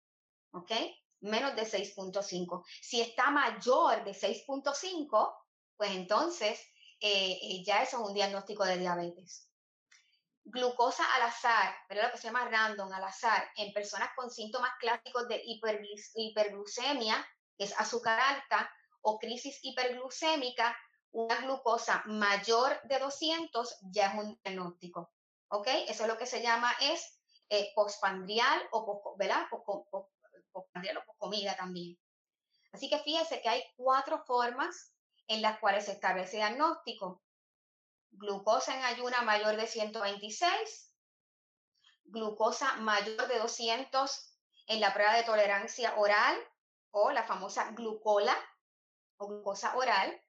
¿ok? Menos de 6.5. Si está mayor de 6.5, pues entonces eh, eh, ya eso es un diagnóstico de diabetes. Glucosa al azar, ¿verdad? Lo que se llama random, al azar, en personas con síntomas clásicos de hiperglucemia, que es azúcar alta, o crisis hiperglucémica, una glucosa mayor de 200 ya es un diagnóstico. ¿ok? Eso es lo que se llama es eh, postpandrial o, postpandrial o postcomida también. Así que fíjense que hay cuatro formas en las cuales se establece diagnóstico. Glucosa en ayuna mayor de 126, glucosa mayor de 200 en la prueba de tolerancia oral o la famosa glucola o glucosa oral,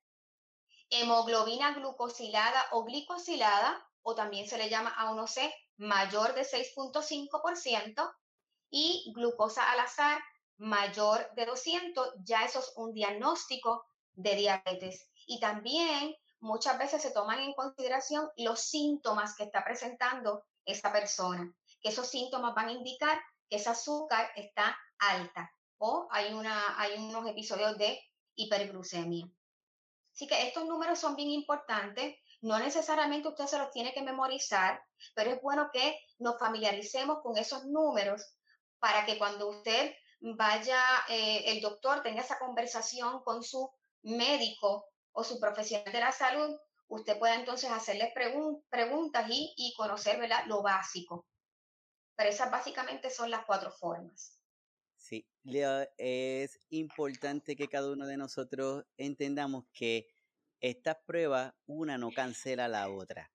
hemoglobina glucosilada o glicosilada o también se le llama A1C mayor de 6.5% y glucosa al azar mayor de 200, ya eso es un diagnóstico de diabetes. Y también muchas veces se toman en consideración los síntomas que está presentando esa persona, esos síntomas van a indicar que ese azúcar está alta o hay, una, hay unos episodios de hiperglucemia. Así que estos números son bien importantes no necesariamente usted se los tiene que memorizar, pero es bueno que nos familiaricemos con esos números para que cuando usted vaya, eh, el doctor tenga esa conversación con su médico o su profesional de la salud, usted pueda entonces hacerle preguntas y, conocer lo básico. Pero esas básicamente son las cuatro formas. Sí, es importante que cada uno de nosotros entendamos que estas pruebas, una no cancela la otra.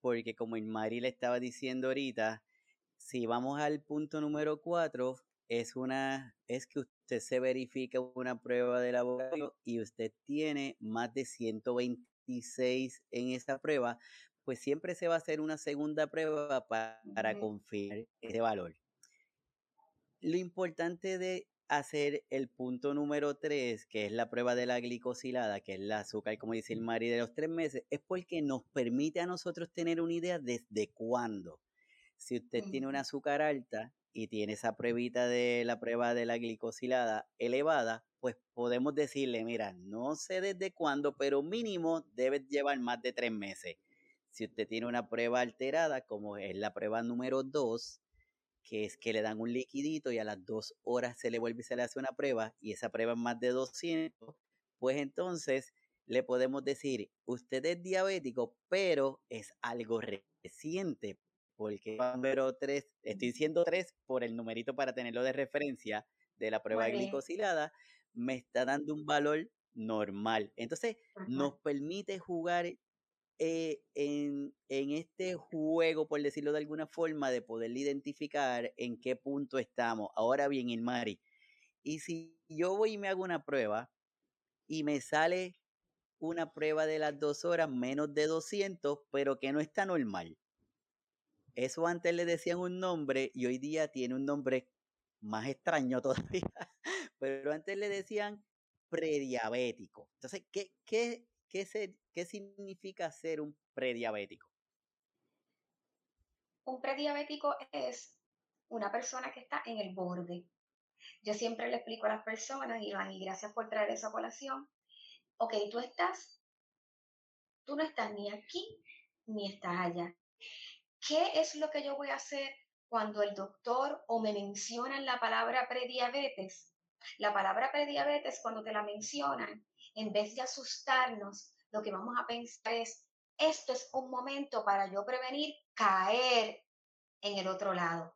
Porque como Mari le estaba diciendo ahorita, si vamos al punto número cuatro, es una, es que usted se verifica una prueba de laboratorio y usted tiene más de 126 en esa prueba, pues siempre se va a hacer una segunda prueba para, para confirmar ese valor. Lo importante de hacer el punto número 3, que es la prueba de la glicosilada, que es el azúcar, como dice el Mari, de los tres meses, es porque nos permite a nosotros tener una idea desde cuándo. Si usted tiene una azúcar alta y tiene esa pruebita de la prueba de la glicosilada elevada, pues podemos decirle, mira, no sé desde cuándo, pero mínimo debe llevar más de tres meses. Si usted tiene una prueba alterada, como es la prueba número 2, que es que le dan un liquidito y a las dos horas se le vuelve y se le hace una prueba y esa prueba es más de 200, pues entonces le podemos decir, usted es diabético, pero es algo reciente, porque número 3, estoy diciendo 3 por el numerito para tenerlo de referencia de la prueba de glicosilada, me está dando un valor normal. Entonces, nos permite jugar eh, en, en, este juego, por decirlo de alguna forma, de poder identificar en qué punto estamos. Ahora bien, Ilmari, y si yo voy y me hago una prueba y me sale una prueba de las dos horas menos de 200, pero que no está normal. Eso antes le decían un nombre y hoy día tiene un nombre más extraño [LAUGHS] todavía, pero antes le decían prediabético. Entonces, ¿qué, qué, qué, qué significa ser un prediabético? Un prediabético es una persona que está en el borde. Yo siempre le explico a las personas, Iván, y gracias por traer esa colación. Ok, tú estás, tú no estás ni aquí ni estás allá. ¿Qué es lo que yo voy a hacer cuando el doctor o me mencionan la palabra prediabetes? La palabra prediabetes, cuando te la mencionan, en vez de asustarnos, lo que vamos a pensar es, esto es un momento para yo prevenir caer en el otro lado.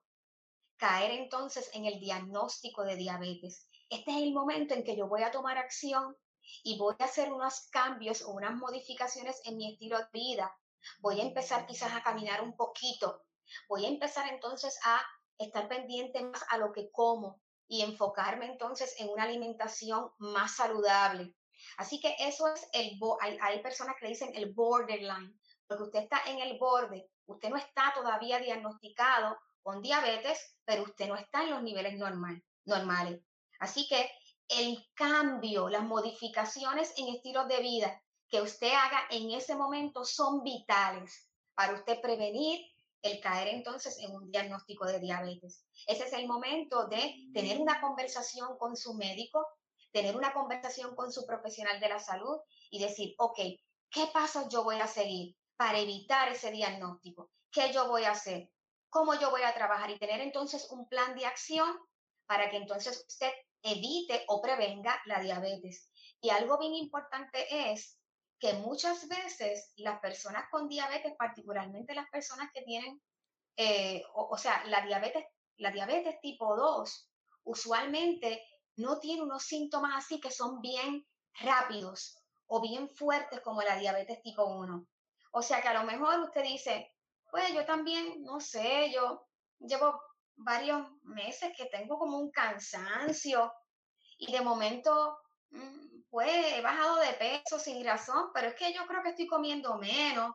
Caer entonces en el diagnóstico de diabetes. Este es el momento en que yo voy a tomar acción y voy a hacer unos cambios o unas modificaciones en mi estilo de vida. Voy a empezar quizás a caminar un poquito. Voy a empezar entonces a estar pendiente más a lo que como, y enfocarme entonces en una alimentación más saludable. Así que eso es el, hay, hay personas que dicen el borderline, porque usted está en el borde, usted no está todavía diagnosticado con diabetes, pero usted no está en los niveles normal, normales. Así que el cambio, las modificaciones en estilos de vida que usted haga en ese momento son vitales para usted prevenir el caer entonces en un diagnóstico de diabetes. Ese es el momento de tener una conversación con su médico, tener una conversación con su profesional de la salud y decir, ok, ¿qué pasos yo voy a seguir para evitar ese diagnóstico? ¿Qué yo voy a hacer? ¿Cómo yo voy a trabajar? Y tener entonces un plan de acción para que entonces usted evite o prevenga la diabetes. Y algo bien importante es que muchas veces las personas con diabetes, particularmente las personas que tienen, eh, o, sea, la diabetes, la diabetes tipo 2, usualmente no tiene unos síntomas así que son bien rápidos o bien fuertes como la diabetes tipo 1. O sea que a lo mejor usted dice, pues yo también, no sé, yo llevo varios meses que tengo como un cansancio y de momento Mm, pues he bajado de peso sin razón, pero es que yo creo que estoy comiendo menos.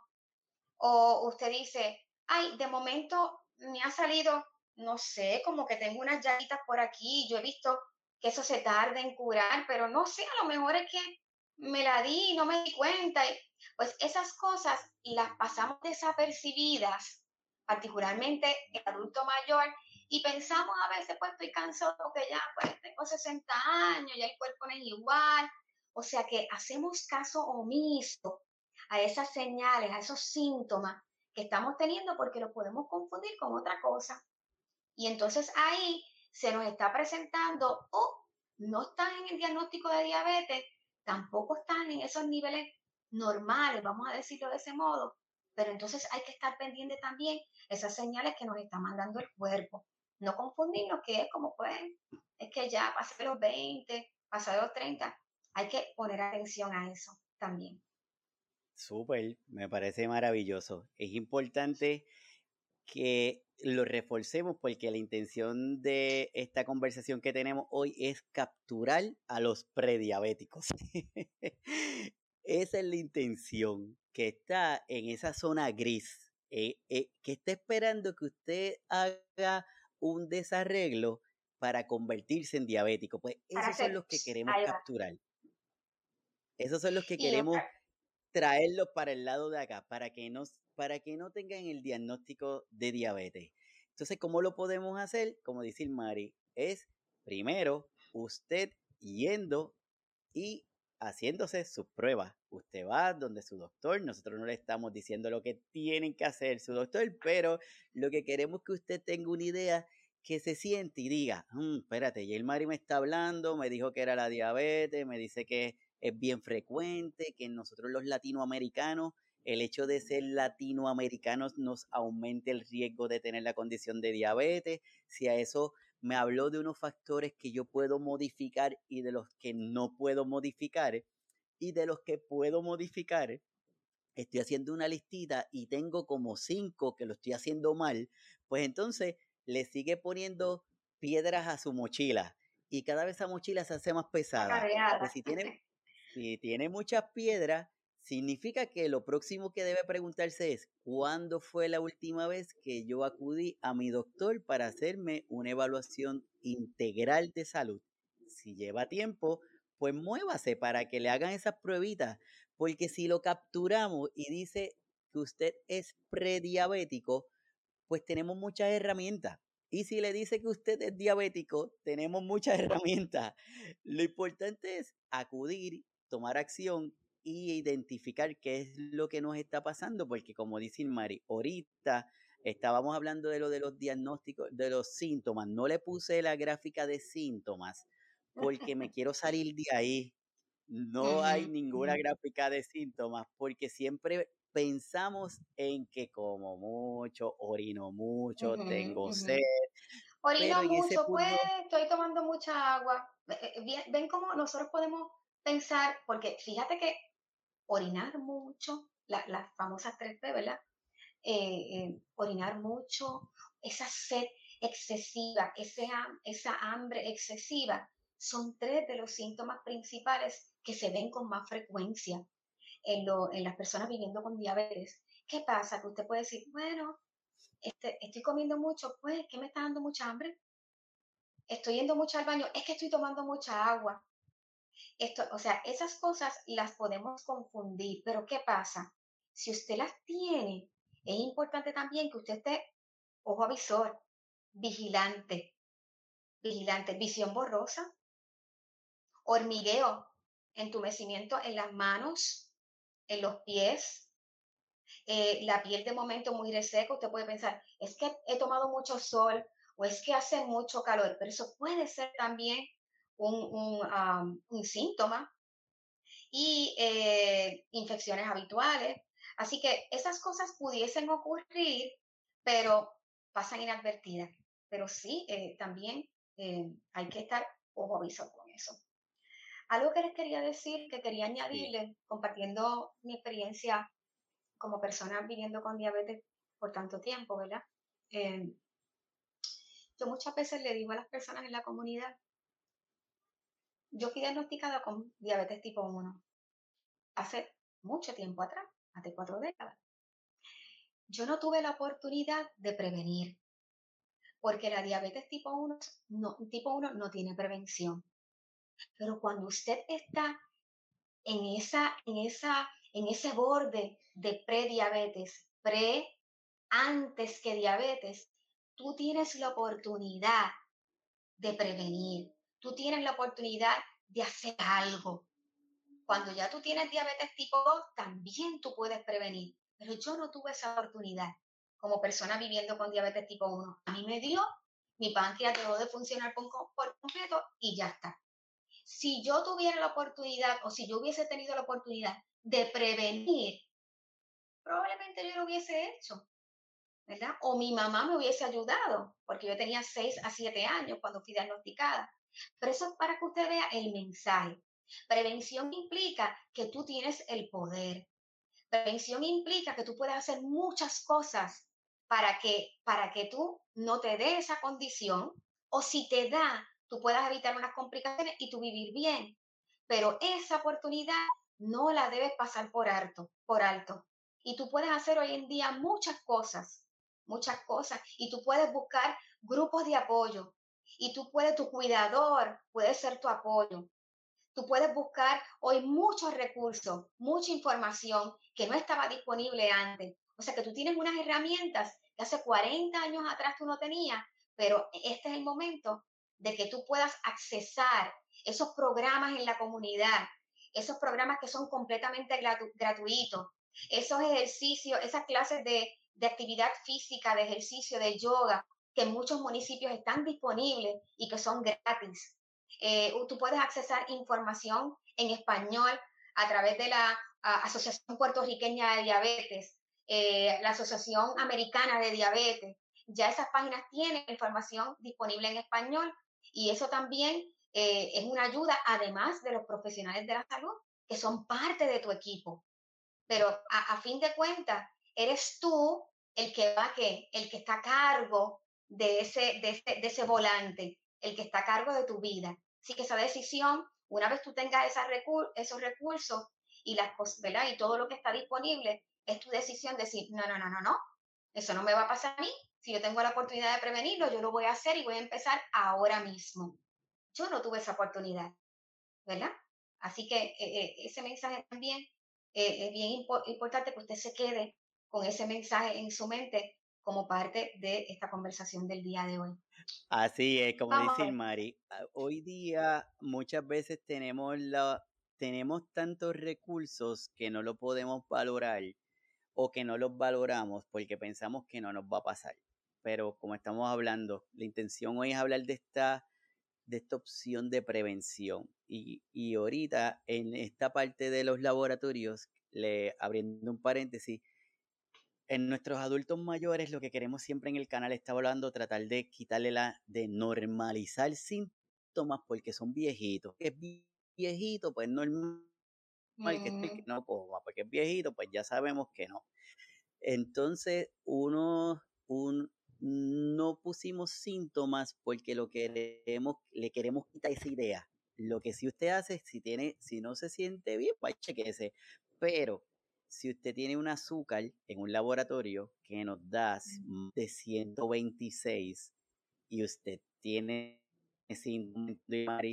O usted dice, ay, de momento me ha salido, no sé, como que tengo unas llaguitas por aquí, yo he visto que eso se tarda en curar, pero no sé, a lo mejor es que me la di y no me di cuenta. Pues esas cosas las pasamos desapercibidas, particularmente el adulto mayor, y pensamos a veces, pues estoy cansado porque ya pues tengo 60 años, ya el cuerpo no es igual. O sea que hacemos caso omiso a esas señales, a esos síntomas que estamos teniendo porque los podemos confundir con otra cosa. Y entonces ahí se nos está presentando, oh, no están en el diagnóstico de diabetes, tampoco están en esos niveles normales, vamos a decirlo de ese modo, pero entonces hay que estar pendiente también esas señales que nos está mandando el cuerpo no confundirnos que es como pues, es que ya pasé los 20, pasé los 30, hay que poner atención a eso también. Súper, me parece maravilloso. Es importante que lo reforcemos porque la intención de esta conversación que tenemos hoy es capturar a los prediabéticos. [LAUGHS] esa es la intención, que está en esa zona gris, eh, eh, que está esperando que usted haga un desarreglo para convertirse en diabético. Pues esos son los que queremos capturar. Esos son los que queremos traerlos para el lado de acá, para que, no, para que no tengan el diagnóstico de diabetes. Entonces, ¿cómo lo podemos hacer? Como dice Mari, es primero usted yendo y haciéndose sus pruebas. Usted va donde su doctor, nosotros no le estamos diciendo lo que tienen que hacer su doctor, pero lo que queremos es que usted tenga una idea que se siente y diga, mm, espérate, y el Mari me está hablando, me dijo que era la diabetes, me dice que es bien frecuente, que nosotros los latinoamericanos, el hecho de ser latinoamericanos nos aumenta el riesgo de tener la condición de diabetes. Si a eso me habló de unos factores que yo puedo modificar y de los que no puedo modificar, y de los que puedo modificar, estoy haciendo una listita y tengo como cinco que lo estoy haciendo mal, pues entonces le sigue poniendo piedras a su mochila y cada vez esa mochila se hace más pesada. Si tiene, [LAUGHS] si tiene muchas piedras, significa que lo próximo que debe preguntarse es, ¿cuándo fue la última vez que yo acudí a mi doctor para hacerme una evaluación integral de salud? Si lleva tiempo, pues muévase para que le hagan esas pruebitas, porque si lo capturamos y dice que usted es prediabético, pues tenemos muchas herramientas. Y si le dice que usted es diabético, tenemos muchas [LAUGHS] herramientas. Lo importante es acudir, tomar acción y identificar qué es lo que nos está pasando, porque como dice Mari, ahorita estábamos hablando de lo de los diagnósticos, de los síntomas. No le puse la gráfica de síntomas porque me [LAUGHS] quiero salir de ahí. No hay ninguna gráfica de síntomas porque siempre pensamos en que como mucho, orino mucho, tengo sed. Orino mucho, pues estoy tomando mucha agua. Eh, eh, ven cómo nosotros podemos pensar, porque fíjate que orinar mucho, las famosas 3P, ¿verdad? Eh, orinar mucho, esa sed excesiva, esa hambre excesiva, son tres de los síntomas principales que se ven con más frecuencia en, las personas viviendo con diabetes. ¿Qué pasa? Que usted puede decir, bueno, este, estoy comiendo mucho, pues, ¿qué me está dando mucha hambre? Estoy yendo mucho al baño, es que estoy tomando mucha agua. Esto, o sea, esas cosas las podemos confundir, pero ¿qué pasa? Si usted las tiene, es importante también que usted esté ojo avisor, vigilante, vigilante, visión borrosa, hormigueo, entumecimiento en las manos, en los pies, eh, la piel de momento muy reseca, usted puede pensar, es que he tomado mucho sol o es que hace mucho calor, pero eso puede ser también un, síntoma. Y eh, infecciones habituales. Así que esas cosas pudiesen ocurrir, pero pasan inadvertidas. Pero sí, eh, también hay que estar ojo aviso con eso. Algo que les quería decir, que quería añadirles, compartiendo mi experiencia como persona viviendo con diabetes por tanto tiempo, ¿verdad? Yo muchas veces le digo a las personas en la comunidad, yo fui diagnosticada con diabetes tipo 1 hace mucho tiempo atrás, hace cuatro décadas. Yo no tuve la oportunidad de prevenir, porque la diabetes tipo 1 no, tipo 1 no tiene prevención. Pero cuando usted está en, esa, en, esa, en ese borde de prediabetes, pre, antes que diabetes, tú tienes la oportunidad de prevenir, tú tienes la oportunidad de hacer algo. Cuando ya tú tienes diabetes tipo 2, también tú puedes prevenir. Pero yo no tuve esa oportunidad como persona viviendo con diabetes tipo 1. A mí me dio, mi páncreas dejó de funcionar por completo y ya está si yo tuviera la oportunidad o si yo hubiese tenido la oportunidad de prevenir, probablemente yo lo hubiese hecho, ¿verdad? O mi mamá me hubiese ayudado, porque yo tenía 6 a 7 años cuando fui diagnosticada. Pero eso es para que usted vea el mensaje. Prevención implica que tú tienes el poder. Prevención implica que tú puedes hacer muchas cosas para que, para que tú no te dé esa condición o si te da, tú puedas evitar unas complicaciones y tú vivir bien. Pero esa oportunidad no la debes pasar por alto, por alto. Y tú puedes hacer hoy en día muchas cosas, muchas cosas. Y tú puedes buscar grupos de apoyo. Y tú puedes, tu cuidador puede ser tu apoyo. Tú puedes buscar hoy muchos recursos, mucha información que no estaba disponible antes. O sea que tú tienes unas herramientas que hace 40 años atrás tú no tenías, pero este es el momento de que tú puedas accesar esos programas en la comunidad, esos programas que son completamente gratuitos, esos ejercicios, esas clases de, actividad física, de ejercicio, de yoga, que en muchos municipios están disponibles y que son gratis. Eh, tú puedes accesar información en español a través de la Asociación Puertorriqueña de Diabetes, eh, la Asociación Americana de Diabetes. Ya esas páginas tienen información disponible en español y eso también es una ayuda, además de los profesionales de la salud, que son parte de tu equipo. pero a, fin de cuentas, eres tú el que va, que el que está a cargo de ese, de ese, de ese volante, el que está a cargo de tu vida. Así que esa decisión, una vez tú tengas esa esos recursos y, las, ¿verdad? y todo lo que está disponible, es tu decisión decir, no, no, no, no, no, eso no me va a pasar a mí. Si yo tengo la oportunidad de prevenirlo, yo lo voy a hacer y voy a empezar ahora mismo. Yo no tuve esa oportunidad, ¿verdad? Así que eh, eh, ese mensaje también eh, es bien importante que usted se quede con ese mensaje en su mente como parte de esta conversación del día de hoy. Así es, como dice Mari, ah, hoy día muchas veces tenemos, la, tenemos tantos recursos que no lo podemos valorar o que no los valoramos porque pensamos que no nos va a pasar. Pero como estamos hablando, la intención hoy es hablar de esta, de esta opción de prevención. Y, y ahorita en esta parte de los laboratorios, le, abriendo un paréntesis, en nuestros adultos mayores lo que queremos siempre en el canal está hablando, tratar de quitarle la, de normalizar síntomas porque son viejitos. Es viejito, pues normal que, no porque es viejito, pues ya sabemos que no. Entonces, uno, un, no pusimos síntomas porque lo queremos, le queremos quitar esa idea. Lo que si usted hace, si tiene, si no se siente bien, pues chequese. Pero si usted tiene un azúcar en un laboratorio que nos da de 126 y usted tiene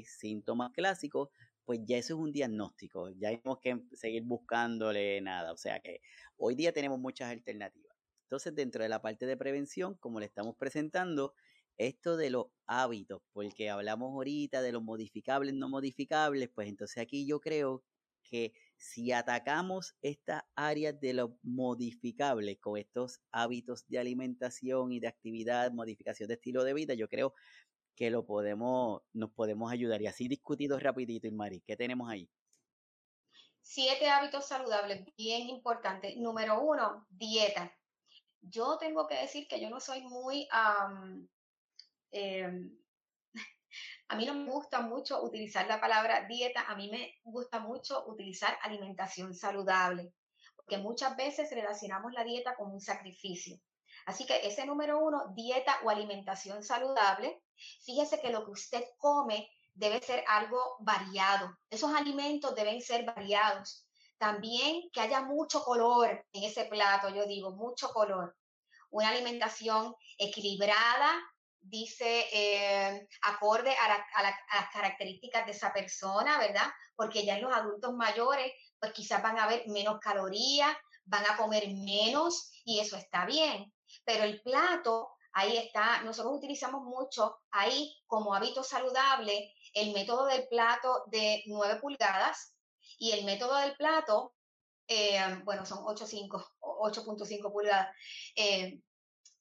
síntomas clásicos, pues ya eso es un diagnóstico, ya tenemos que seguir buscándole nada, o sea que hoy día tenemos muchas alternativas. Entonces, dentro de la parte de prevención, como le estamos presentando, esto de los hábitos, porque hablamos ahorita de los modificables, no modificables, pues entonces aquí yo creo que si atacamos estas áreas de los modificables con estos hábitos de alimentación y de actividad, modificación de estilo de vida, yo creo que lo podemos, nos podemos ayudar. Y así discutido rapidito, Ilmari, ¿qué tenemos ahí? Siete hábitos saludables, bien importantes. Número uno, dieta. Yo tengo que decir que yo no soy muy em, a mí no me gusta mucho utilizar la palabra dieta, a mí me gusta mucho utilizar alimentación saludable, porque muchas veces relacionamos la dieta con un sacrificio. Así que ese número uno, dieta o alimentación saludable, fíjese que lo que usted come debe ser algo variado. Esos alimentos deben ser variados. También que haya mucho color en ese plato, yo digo, mucho color. Una alimentación equilibrada, dice, eh, acorde a, las características de esa persona, ¿verdad? Porque ya en los adultos mayores, pues quizás van a haber menos calorías, van a comer menos y eso está bien. Pero el plato, ahí está, nosotros utilizamos mucho ahí como hábito saludable el método del plato de 9 pulgadas y el método del plato, eh, bueno, son 8.5 pulgadas. Eh,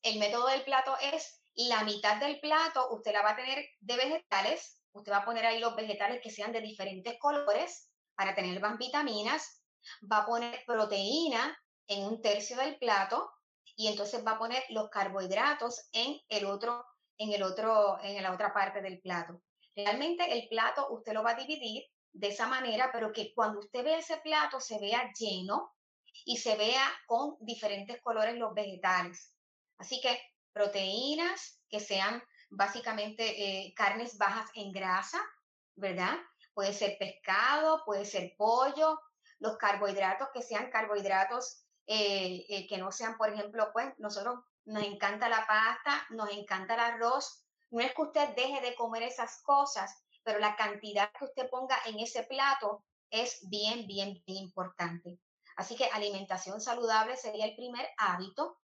el método del plato es la mitad del plato usted la va a tener de vegetales, usted va a poner ahí los vegetales que sean de diferentes colores para tener más vitaminas, va a poner proteína en un tercio del plato y entonces va a poner los carbohidratos en el otro, en el otro, en la otra parte del plato. Realmente el plato usted lo va a dividir de esa manera, pero que cuando usted ve ese plato se vea lleno y se vea con diferentes colores los vegetales. Así que proteínas que sean básicamente eh, carnes bajas en grasa, ¿verdad? Puede ser pescado, puede ser pollo, los carbohidratos que sean carbohidratos eh, eh, que no sean, por ejemplo, pues nosotros nos encanta la pasta, nos encanta el arroz. No es que usted deje de comer esas cosas, pero la cantidad que usted ponga en ese plato es bien, bien, bien importante. Así que alimentación saludable sería el primer hábito.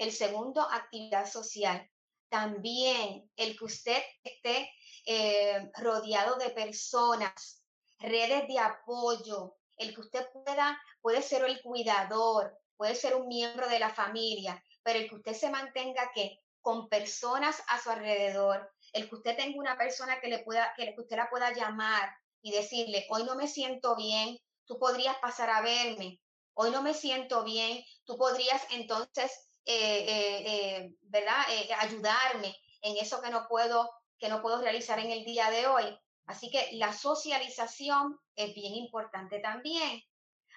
El segundo, actividad social. También el que usted esté eh, rodeado de personas, redes de apoyo, el que usted pueda, puede ser el cuidador, puede ser un miembro de la familia, pero el que usted se mantenga que con personas a su alrededor, el que usted tenga una persona que le pueda, que usted la pueda llamar y decirle, hoy no me siento bien, tú podrías pasar a verme, hoy no me siento bien, tú podrías entonces eh, eh, eh, ¿verdad? ayudarme en eso que no, puedo, que no puedo realizar en el día de hoy. Así que la socialización es bien importante también.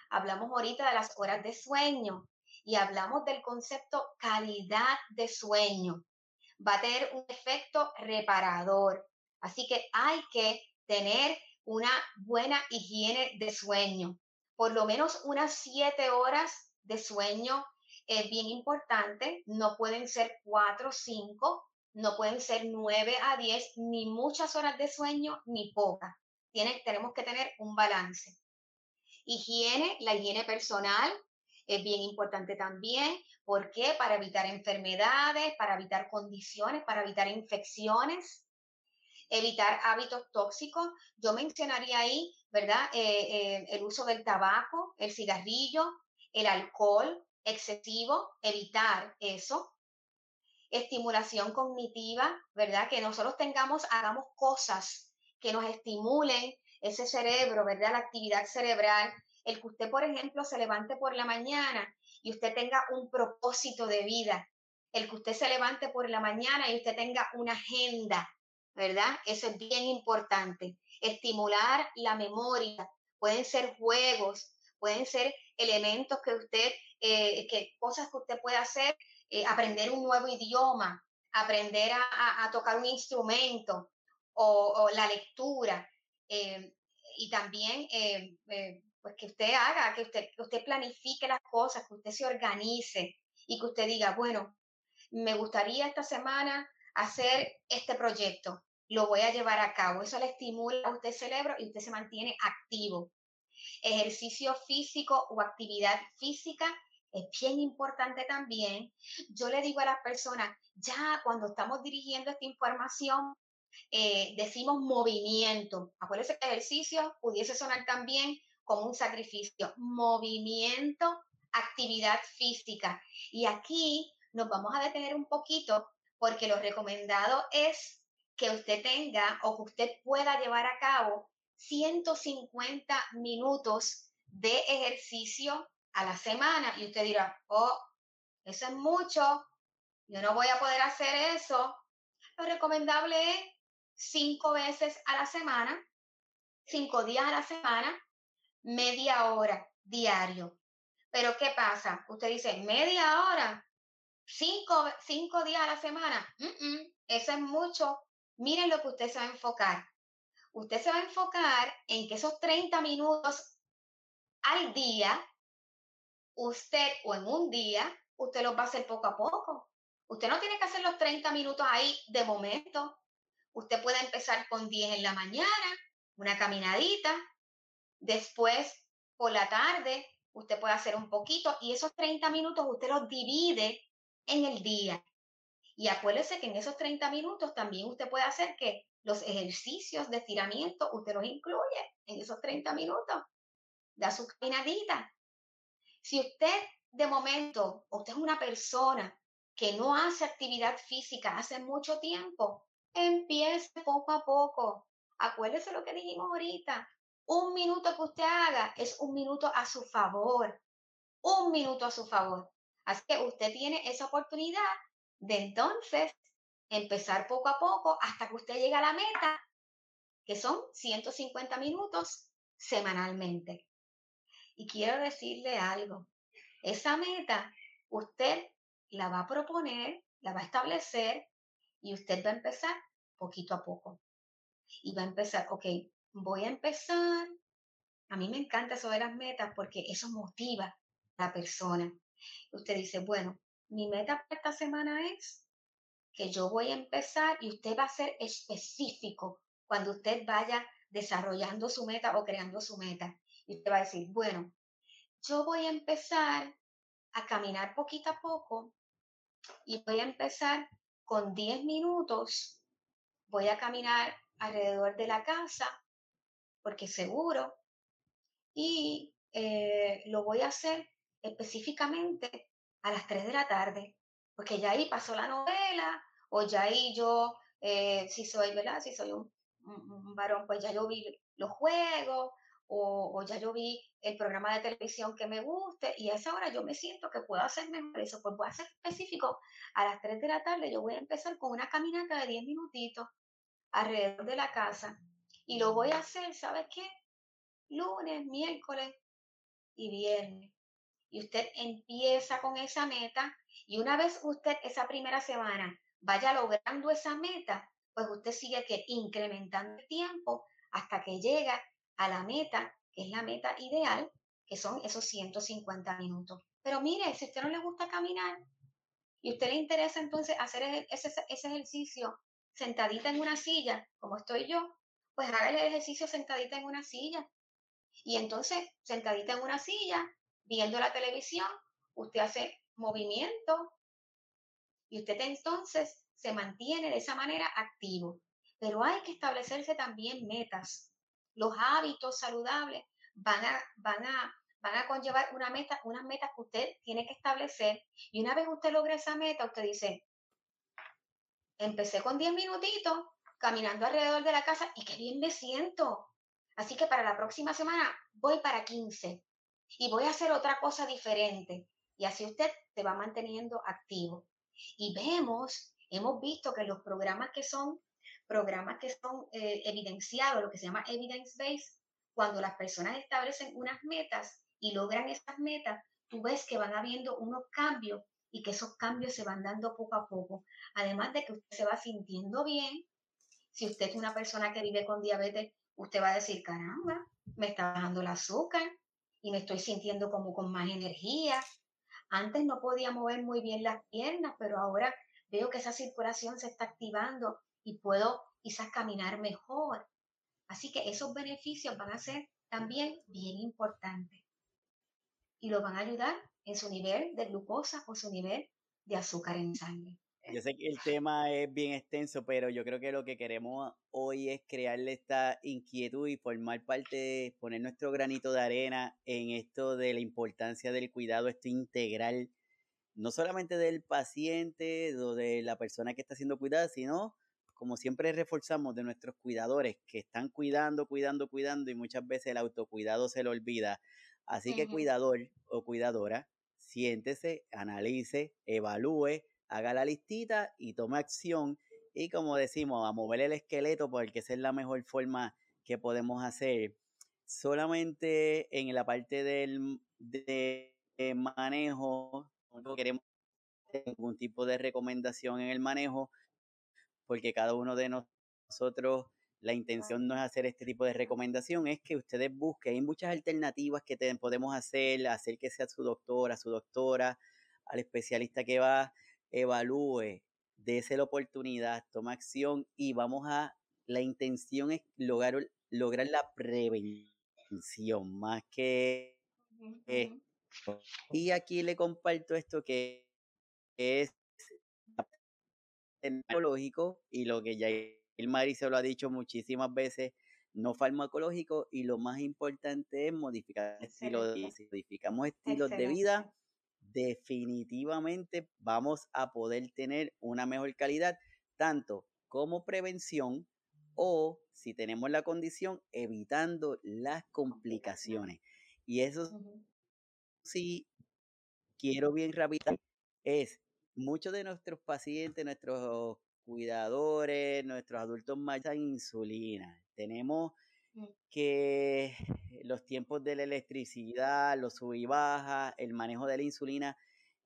hablamos ahorita de las horas de sueño y hablamos del concepto calidad de sueño. Va a tener un efecto reparador. Así que hay que tener una buena higiene de sueño. Por lo menos unas siete horas de sueño es bien importante. No pueden ser cuatro o cinco, no pueden ser nueve a diez, ni muchas horas de sueño, ni pocas. tenemos que tener un balance. Higiene, la higiene personal es bien importante también. ¿Por qué? Para evitar enfermedades, para evitar condiciones, para evitar infecciones, evitar hábitos tóxicos. Yo mencionaría ahí, ¿verdad? Eh, eh, el uso del tabaco, el cigarrillo, el alcohol excesivo, evitar eso. Estimulación cognitiva, ¿verdad? Que nosotros tengamos, hagamos cosas que nos estimulen ese cerebro, ¿verdad? La actividad cerebral, el que usted, por ejemplo, se levante por la mañana y usted tenga un propósito de vida, el que usted se levante por la mañana y usted tenga una agenda, ¿verdad? Eso es bien importante. Estimular la memoria, pueden ser juegos, pueden ser elementos que usted, eh, que cosas que usted puede hacer, eh, aprender un nuevo idioma, aprender a, tocar un instrumento o la lectura. Eh, y también pues que usted haga, que usted, que usted planifique las cosas, que usted se organice y que usted diga, bueno, me gustaría esta semana hacer este proyecto, lo voy a llevar a cabo. Eso le estimula a usted el cerebro y usted se mantiene activo. Ejercicio físico o actividad física es bien importante también. Yo le digo a las personas, ya cuando estamos dirigiendo esta información, eh, decimos movimiento. Acuérdense que ejercicio pudiese sonar también como un sacrificio. Movimiento, actividad física. Y aquí nos vamos a detener un poquito porque lo recomendado es que usted tenga o que usted pueda llevar a cabo 150 minutos de ejercicio a la semana. Y usted dirá, oh, eso es mucho, yo no voy a poder hacer eso. Lo recomendable es cinco veces a la semana, cinco días a la semana, media hora diario. Pero ¿qué pasa? Usted dice, media hora, cinco, cinco días a la semana. eso es mucho. Miren lo que usted se va a enfocar. Usted se va a enfocar en que esos 30 minutos al día, usted o en un día, usted los va a hacer poco a poco. Usted no tiene que hacer los 30 minutos ahí de momento. Usted puede empezar con 10 en la mañana, una caminadita. Después, por la tarde, usted puede hacer un poquito y esos 30 minutos usted los divide en el día. Y acuérdese que en esos 30 minutos también usted puede hacer que los ejercicios de estiramiento, usted los incluye en esos 30 minutos. Da su caminadita. Si usted de momento, usted es una persona que no hace actividad física hace mucho tiempo, Empiece poco a poco. Acuérdese lo que dijimos ahorita. Un minuto que usted haga es un minuto a su favor. Un minuto a su favor. Así que usted tiene esa oportunidad de entonces empezar poco a poco hasta que usted llegue a la meta, que son 150 minutos semanalmente. Y quiero decirle algo. Esa meta usted la va a proponer, la va a establecer y usted va a empezar poquito a poco. Y va a empezar, ok, voy a empezar. A mí me encanta eso de las metas porque eso motiva a la persona. Usted dice, bueno, mi meta para esta semana es que yo voy a empezar y usted va a ser específico cuando usted vaya desarrollando su meta o creando su meta. Y usted va a decir, bueno, yo voy a empezar a caminar poquito a poco y voy a empezar con 10 minutos voy a caminar alrededor de la casa porque seguro y eh, lo voy a hacer específicamente a las 3 de la tarde porque ya ahí pasó la novela o ya ahí yo, eh, si soy, ¿verdad? Si soy un, un, varón, pues ya yo vi los juegos o, ya yo vi el programa de televisión que me guste y a esa hora yo me siento que puedo hacer mejor eso, pues voy a ser específico. A las 3 de la tarde yo voy a empezar con una caminata de 10 minutitos alrededor de la casa y lo voy a hacer, ¿sabes qué? Lunes, miércoles, y viernes. Y usted empieza con esa meta y una vez usted esa primera semana vaya logrando esa meta, pues usted sigue que incrementando el tiempo hasta que llega a la meta, que es la meta ideal, que son esos 150 minutos. Pero mire, si a usted no le gusta caminar y a usted le interesa entonces hacer ese, ese ejercicio sentadita en una silla, como estoy yo, pues haga el ejercicio sentadita en una silla. Y entonces, sentadita en una silla, viendo la televisión, usted hace movimiento y usted entonces se mantiene de esa manera activo. Pero hay que establecerse también metas. Los hábitos saludables van a, van a, van a conllevar una meta, unas metas que usted tiene que establecer. Y una vez usted logra esa meta, usted dice, empecé con 10 minutitos caminando alrededor de la casa y qué bien me siento. Así que para la próxima semana voy para 15 y voy a hacer otra cosa diferente. Y así usted se va manteniendo activo. Y vemos, hemos visto que los programas que son programas que son eh, evidenciados, lo que se llama evidence-based, cuando las personas establecen unas metas y logran esas metas, tú ves que van habiendo unos cambios y que esos cambios se van dando poco a poco. Además de que usted se va sintiendo bien, si usted es una persona que vive con diabetes, usted va a decir, caramba, me está bajando el azúcar y me estoy sintiendo como con más energía. Antes no podía mover muy bien las piernas, pero ahora veo que esa circulación se está activando y puedo quizás caminar mejor. Así que esos beneficios van a ser también bien importantes y lo van a ayudar en su nivel de glucosa o su nivel de azúcar en sangre. Yo sé que el tema es bien extenso, pero yo creo que lo que queremos hoy es crearle esta inquietud y formar parte, de poner nuestro granito de arena en esto de la importancia del cuidado, esto integral, no solamente del paciente o de la persona que está siendo cuidada, sino, como siempre reforzamos, de nuestros cuidadores que están cuidando, cuidando, cuidando y muchas veces el autocuidado se le olvida. Así que cuidador o cuidadora, siéntese, analice, evalúe, haga la listita y tome acción. Y como decimos, a mover el esqueleto porque esa es la mejor forma que podemos hacer. Solamente en la parte del de manejo, no queremos ningún tipo de recomendación en el manejo, porque cada uno de nosotros, la intención no es hacer este tipo de recomendación, es que ustedes busquen, hay muchas alternativas que podemos hacer, hacer que sea su doctora, su doctora, al especialista que va, evalúe, dése la oportunidad, toma acción y vamos a, la intención es lograr, lograr la prevención más que... y aquí le comparto esto que es farmacológico y lo que ya el Mari se lo ha dicho muchísimas veces, no farmacológico y lo más importante es modificar el estilo de vida. Si modificamos estilos de vida, definitivamente vamos a poder tener una mejor calidad, tanto como prevención o si tenemos la condición, evitando las complicaciones. Y eso sí, quiero bien rápido, es muchos de nuestros pacientes, nuestros cuidadores, nuestros adultos mayores insulina. Tenemos. Que los tiempos de la electricidad, los sub y baja, el manejo de la insulina,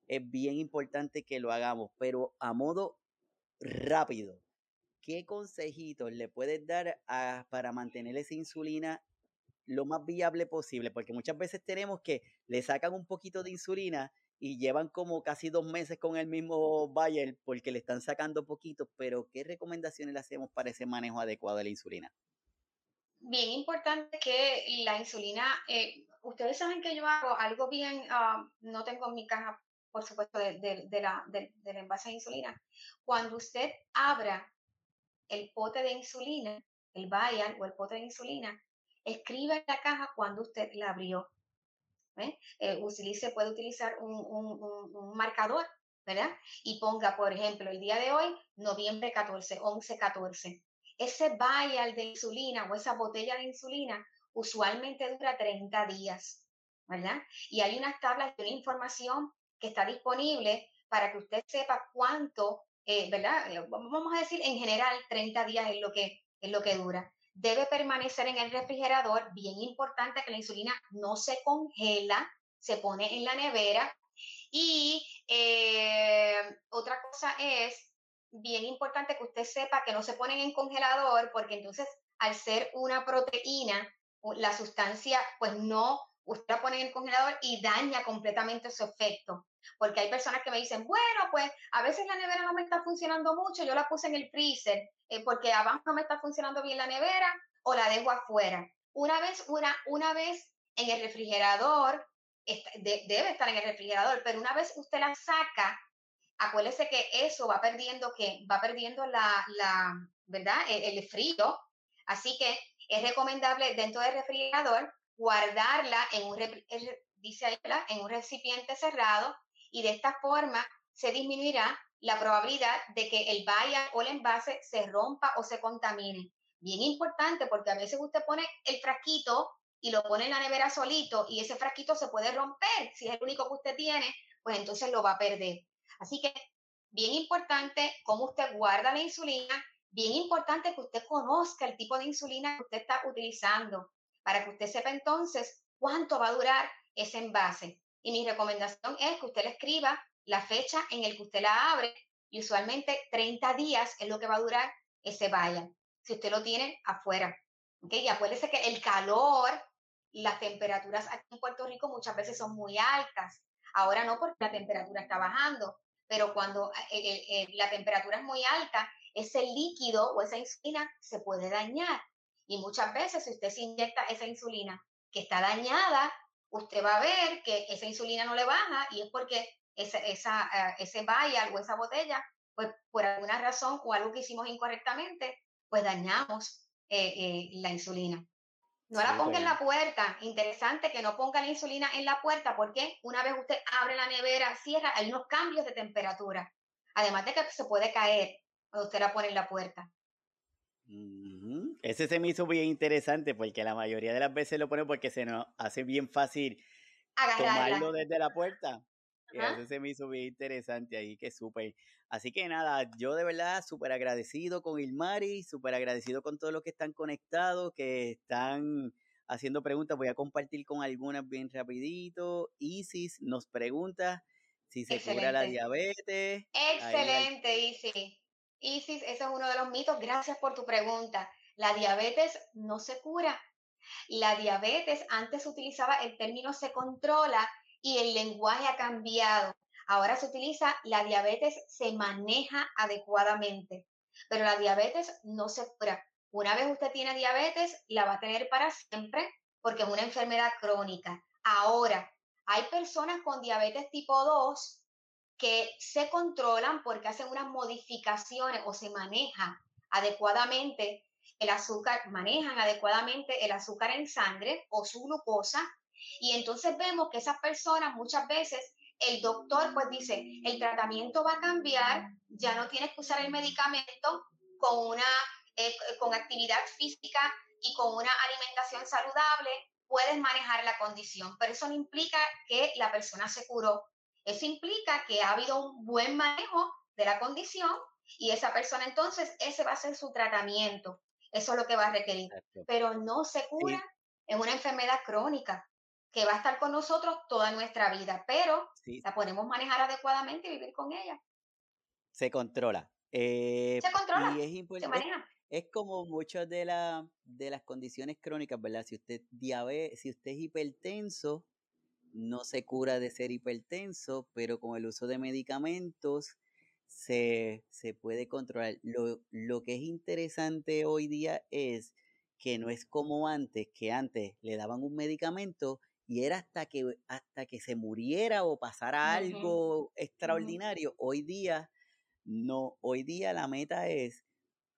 es bien importante que lo hagamos, pero a modo rápido. ¿Qué consejitos le puedes dar para mantener esa insulina lo más viable posible? Porque muchas veces tenemos que le sacan un poquito de insulina y llevan como casi dos meses con el mismo Bayer porque le están sacando poquito, pero ¿qué recomendaciones le hacemos para ese manejo adecuado de la insulina? Bien importante que la insulina, eh, ustedes saben que yo hago algo bien, ah, no tengo mi caja, por supuesto, de, la, del envase de insulina. Cuando usted abra el pote de insulina, el vial o el pote de insulina, escriba en la caja cuando usted la abrió eh, utilice, puede utilizar un, marcador, ¿verdad? Y ponga, por ejemplo, el día de hoy, noviembre 14, 11, 14. Ese vial de insulina o esa botella de insulina usualmente dura 30 días, ¿verdad? Y hay unas tablas de una información que está disponible para que usted sepa cuánto, eh, ¿verdad? Vamos a decir, en general, 30 días es lo que, es lo que dura. debe permanecer en el refrigerador. Bien importante que la insulina no se congela, se pone en la nevera. Y eh, otra cosa es bien importante que usted sepa que no se ponen en congelador porque entonces al ser una proteína, la sustancia pues no, usted la pone en el congelador y daña completamente su efecto. Porque hay personas que me dicen, bueno, pues a veces la nevera no me está funcionando mucho, yo la puse en el freezer eh, porque abajo no me está funcionando bien la nevera o la dejo afuera. Una vez, una, una vez en el refrigerador, debe estar en el refrigerador, pero una vez usted la saca, acuérdese que eso va perdiendo, que va perdiendo la, la ¿verdad? E, el, frío. Así que es recomendable dentro del refrigerador guardarla en un, dice en un recipiente cerrado y de esta forma se disminuirá la probabilidad de que el vaya o el envase se rompa o se contamine. Bien importante porque a veces usted pone el frasquito y lo pone en la nevera solito y ese frasquito se puede romper. Si es el único que usted tiene, pues entonces lo va a perder. Así que bien importante cómo usted guarda la insulina, bien importante que usted conozca el tipo de insulina que usted está utilizando para que usted sepa entonces cuánto va a durar ese envase. Y mi recomendación es que usted le escriba la fecha en el que usted la abre y usualmente 30 días es lo que va a durar ese vaya, si usted lo tiene afuera. ¿okay? Y acuérdese que el calor, las temperaturas aquí en Puerto Rico muchas veces son muy altas. Ahora no porque la temperatura está bajando, pero cuando eh, eh, eh, la temperatura es muy alta, ese líquido o esa insulina se puede dañar. Y muchas veces si usted se inyecta esa insulina que está dañada, usted va a ver que esa insulina no le baja y es porque esa, esa, uh, ese vial o esa botella, pues por alguna razón o algo que hicimos incorrectamente, pues dañamos eh, eh, la insulina. No la ponga en la puerta. Interesante que no ponga la insulina en la puerta porque una vez usted abre la nevera, cierra, hay unos cambios de temperatura. Además de que se puede caer cuando usted la pone en la puerta. Ese se me hizo bien interesante porque la mayoría de las veces lo pone porque se nos hace bien fácil tomarlo desde la puerta. Y ese se me hizo bien interesante ahí, que súper. Así que nada, yo de verdad súper agradecido con Ilmari, súper agradecido con todos los que están conectados, que están haciendo preguntas. Voy a compartir con algunas bien rapidito. Isis nos pregunta si se cura la diabetes. Excelente, Isis. Isis, ese es uno de los mitos. Gracias por tu pregunta. La diabetes no se cura. La diabetes, antes se utilizaba el término se controla y el lenguaje ha cambiado. Ahora se utiliza la diabetes se maneja adecuadamente, pero la diabetes no se cura. Una vez usted tiene diabetes, la va a tener para siempre porque es una enfermedad crónica. Ahora, hay personas con diabetes tipo 2 que se controlan porque hacen unas modificaciones o se maneja adecuadamente el azúcar, manejan adecuadamente el azúcar en sangre o su glucosa y entonces vemos que esas personas muchas veces el doctor pues dice, el tratamiento va a cambiar, ya no tienes que usar el medicamento con una eh, con actividad física y con una alimentación saludable, puedes manejar la condición, pero eso no implica que la persona se curó. Eso implica que ha habido un buen manejo de la condición y esa persona entonces, ese va a ser su tratamiento. Eso es lo que va a requerir. Pero no se cura en una enfermedad crónica que va a estar con nosotros toda nuestra vida, pero la podemos manejar adecuadamente y vivir con ella. Se controla. Eh, se controla. Y es se maneja. Es, como muchas de, la, de las condiciones crónicas, ¿verdad? Si usted, diabetes, si usted es hipertenso, no se cura de ser hipertenso, pero con el uso de medicamentos se, se puede controlar. Lo, lo que es interesante hoy día es que no es como antes, que antes le daban un medicamento y era hasta que, hasta que se muriera o pasara algo extraordinario. Hoy día, no, hoy día la meta es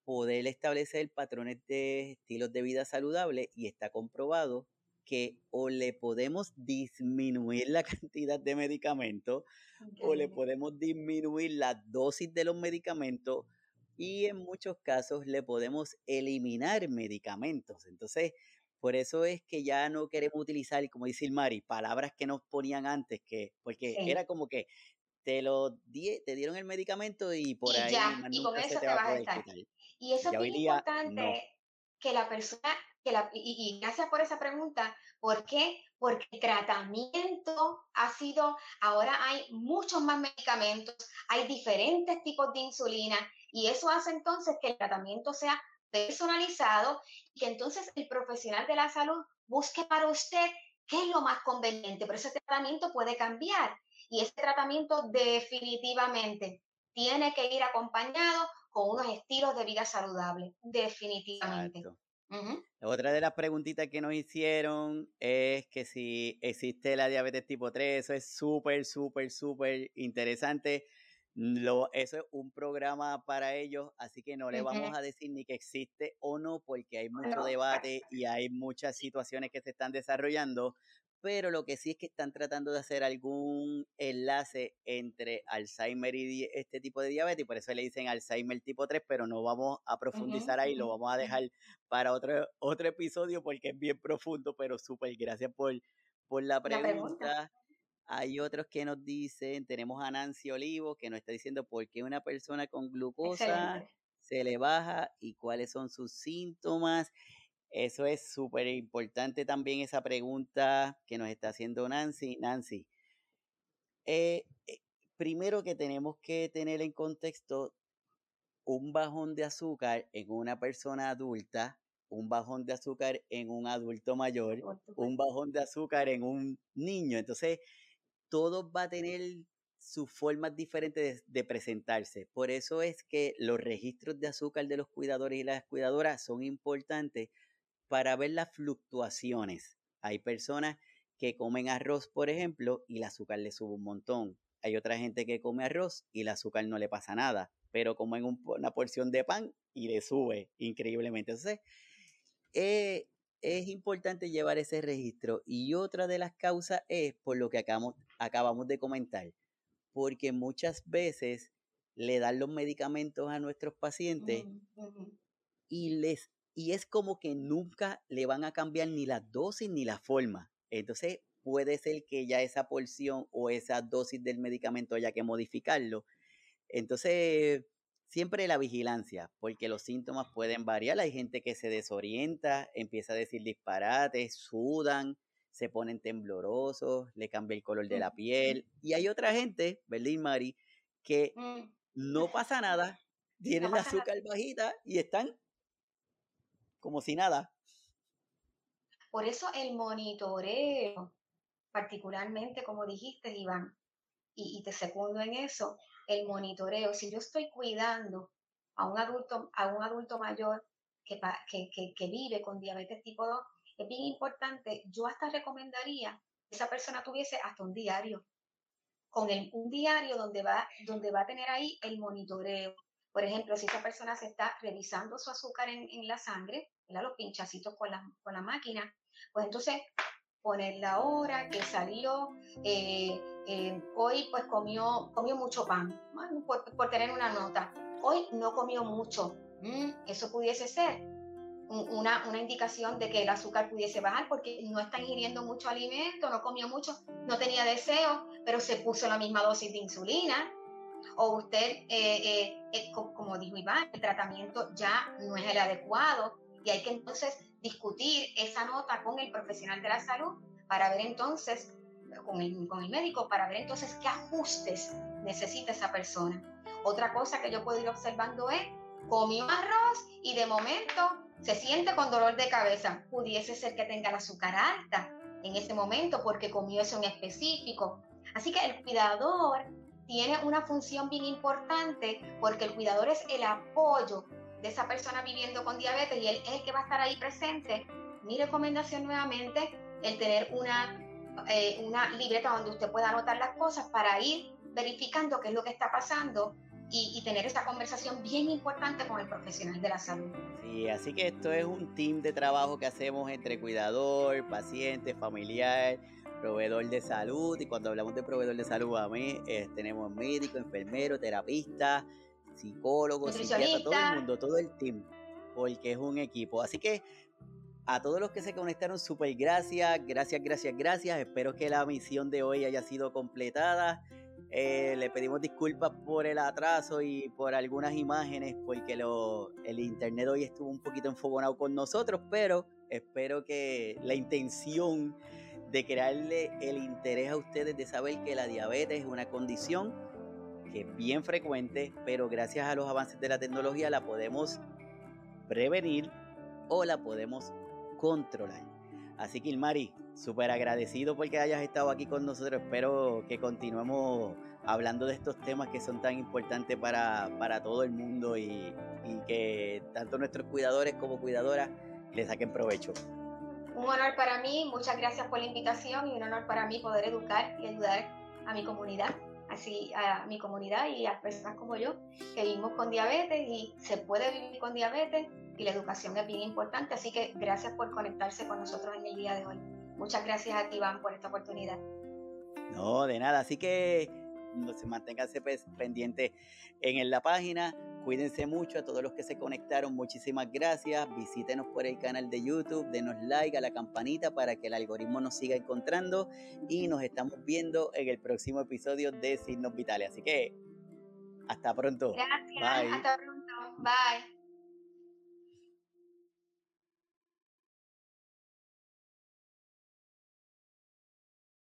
poder establecer patrones de estilos de vida saludables y está comprobado que o le podemos disminuir la [LAUGHS] cantidad de medicamentos o le podemos disminuir la dosis de los medicamentos y en muchos casos le podemos eliminar medicamentos. Entonces, por eso es que ya no queremos utilizar, como dice el Mari, palabras que nos ponían antes, que porque era como que te lo te dieron el medicamento y por ahí y con eso te, vas a estar. Y eso es muy importante. que la persona, que la, y, y gracias por esa pregunta, ¿por qué? Porque el tratamiento ha sido, ahora hay muchos más medicamentos, hay diferentes tipos de insulina y eso hace entonces que el tratamiento sea personalizado y que entonces el profesional de la salud busque para usted qué es lo más conveniente, pero ese tratamiento puede cambiar y ese tratamiento definitivamente tiene que ir acompañado con unos estilos de vida saludables, definitivamente. Otra de las preguntitas que nos hicieron es que si existe la diabetes tipo 3, eso es súper, súper, súper interesante. Lo, eso es un programa para ellos, así que no le vamos a decir ni que existe o no, porque hay mucho debate y hay muchas situaciones que se están desarrollando, pero lo que sí es que están tratando de hacer algún enlace entre Alzheimer y este tipo de diabetes, y por eso le dicen Alzheimer tipo 3, pero no vamos a profundizar ahí, lo vamos a dejar para otro, otro episodio porque es bien profundo, pero súper gracias por, por la pregunta. Hay otros que nos dicen, tenemos a Nancy Olivo que nos está diciendo por qué una persona con glucosa se le baja y cuáles son sus síntomas. Eso es súper importante también esa pregunta que nos está haciendo Nancy. Nancy, eh, eh, primero que tenemos que tener en contexto un bajón de azúcar en una persona adulta, un bajón de azúcar en un adulto mayor, un bajón de azúcar en un niño. Entonces, todo va a tener sus formas diferentes de, presentarse. Por eso es que los registros de azúcar de los cuidadores y las cuidadoras son importantes para ver las fluctuaciones. Hay personas que comen arroz, por ejemplo, y el azúcar le sube un montón. Hay otra gente que come arroz y el azúcar no le pasa nada, pero comen una porción de pan y le sube increíblemente. Entonces, eh, es importante llevar ese registro. Y otra de las causas es por lo que acabamos, acabamos de comentar, porque muchas veces le dan los medicamentos a nuestros pacientes y les y es como que nunca le van a cambiar ni la dosis ni la forma. Entonces puede ser que ya esa porción o esa dosis del medicamento haya que modificarlo. Entonces, siempre la vigilancia, porque los síntomas pueden variar. Hay gente que se desorienta, empieza a decir disparates, sudan, se ponen temblorosos, le cambia el color de la piel. Y hay otra gente, ¿verdad, Mari? Que mm. no pasa nada, tienen la azúcar bajita y están como si nada. Por eso el monitoreo, particularmente como dijiste, Iván, y, te secundo en eso, el monitoreo, si yo estoy cuidando a un adulto, a un adulto mayor que, que, que, vive con diabetes tipo 2, es bien importante, yo hasta recomendaría que esa persona tuviese hasta un diario, con un diario donde va, donde va a tener ahí el monitoreo, por ejemplo, si esa persona se está revisando su azúcar en, la sangre, los pinchacitos con la, con la máquina, pues entonces poner la hora que salió, eh, eh, hoy pues comió, comió mucho pan, por, tener una nota. Hoy no comió mucho. Mm, eso pudiese ser una, una, indicación de que el azúcar pudiese bajar porque no está ingiriendo mucho alimento, no comió mucho, no tenía deseo, pero se puso la misma dosis de insulina o usted, eh, eh, eh, como dijo Iván, el tratamiento ya no es el adecuado y hay que entonces discutir esa nota con el profesional de la salud para ver entonces, con el, con el médico, para ver entonces qué ajustes necesita esa persona. Otra cosa que yo puedo ir observando es, comió arroz y de momento se siente con dolor de cabeza. Pudiese ser que tenga el azúcar alta en ese momento porque comió eso en específico. Así que el cuidador tiene una función bien importante porque el cuidador es el apoyo de esa persona viviendo con diabetes y él es el que va a estar ahí presente. Mi recomendación nuevamente, el tener una, eh, una libreta donde usted pueda anotar las cosas para ir verificando qué es lo que está pasando y, y, tener esa conversación bien importante con el profesional de la salud. Sí, así que esto es un team de trabajo que hacemos entre cuidador, paciente, familiar proveedor de salud, y cuando hablamos de proveedor de salud, a mí eh, tenemos médico, enfermero, terapista, psicólogo, psiquiatra, todo el mundo, todo el team, porque es un equipo. Así que a todos los que se conectaron, súper gracias, gracias, gracias, gracias. Espero que la misión de hoy haya sido completada. Eh, le pedimos disculpas por el atraso y por algunas imágenes, porque lo, el internet hoy estuvo un poquito enfogonado con nosotros, pero espero que la intención de crearle el interés a ustedes de saber que la diabetes es una condición que es bien frecuente, pero gracias a los avances de la tecnología la podemos prevenir o la podemos controlar. Así que Ilmari, súper agradecido porque hayas estado aquí con nosotros. Espero que continuemos hablando de estos temas que son tan importantes para, todo el mundo y, que tanto nuestros cuidadores como cuidadoras les saquen provecho. Un honor para mí, muchas gracias por la invitación y un honor para mí poder educar y ayudar a mi comunidad, así a mi comunidad y a personas como yo que vivimos con diabetes y se puede vivir con diabetes y la educación es bien importante, así que gracias por conectarse con nosotros en el día de hoy. Muchas gracias a ti, Iván, por esta oportunidad. No, de nada, así que no se manténganse pendientes en la página. Cuídense mucho a todos los que se conectaron. Muchísimas gracias. Visítenos por el canal de YouTube. Denos like a la campanita para que el algoritmo nos siga encontrando. Y nos estamos viendo en el próximo episodio de Signos Vitales. Así que hasta pronto. Gracias. Hasta pronto. Bye.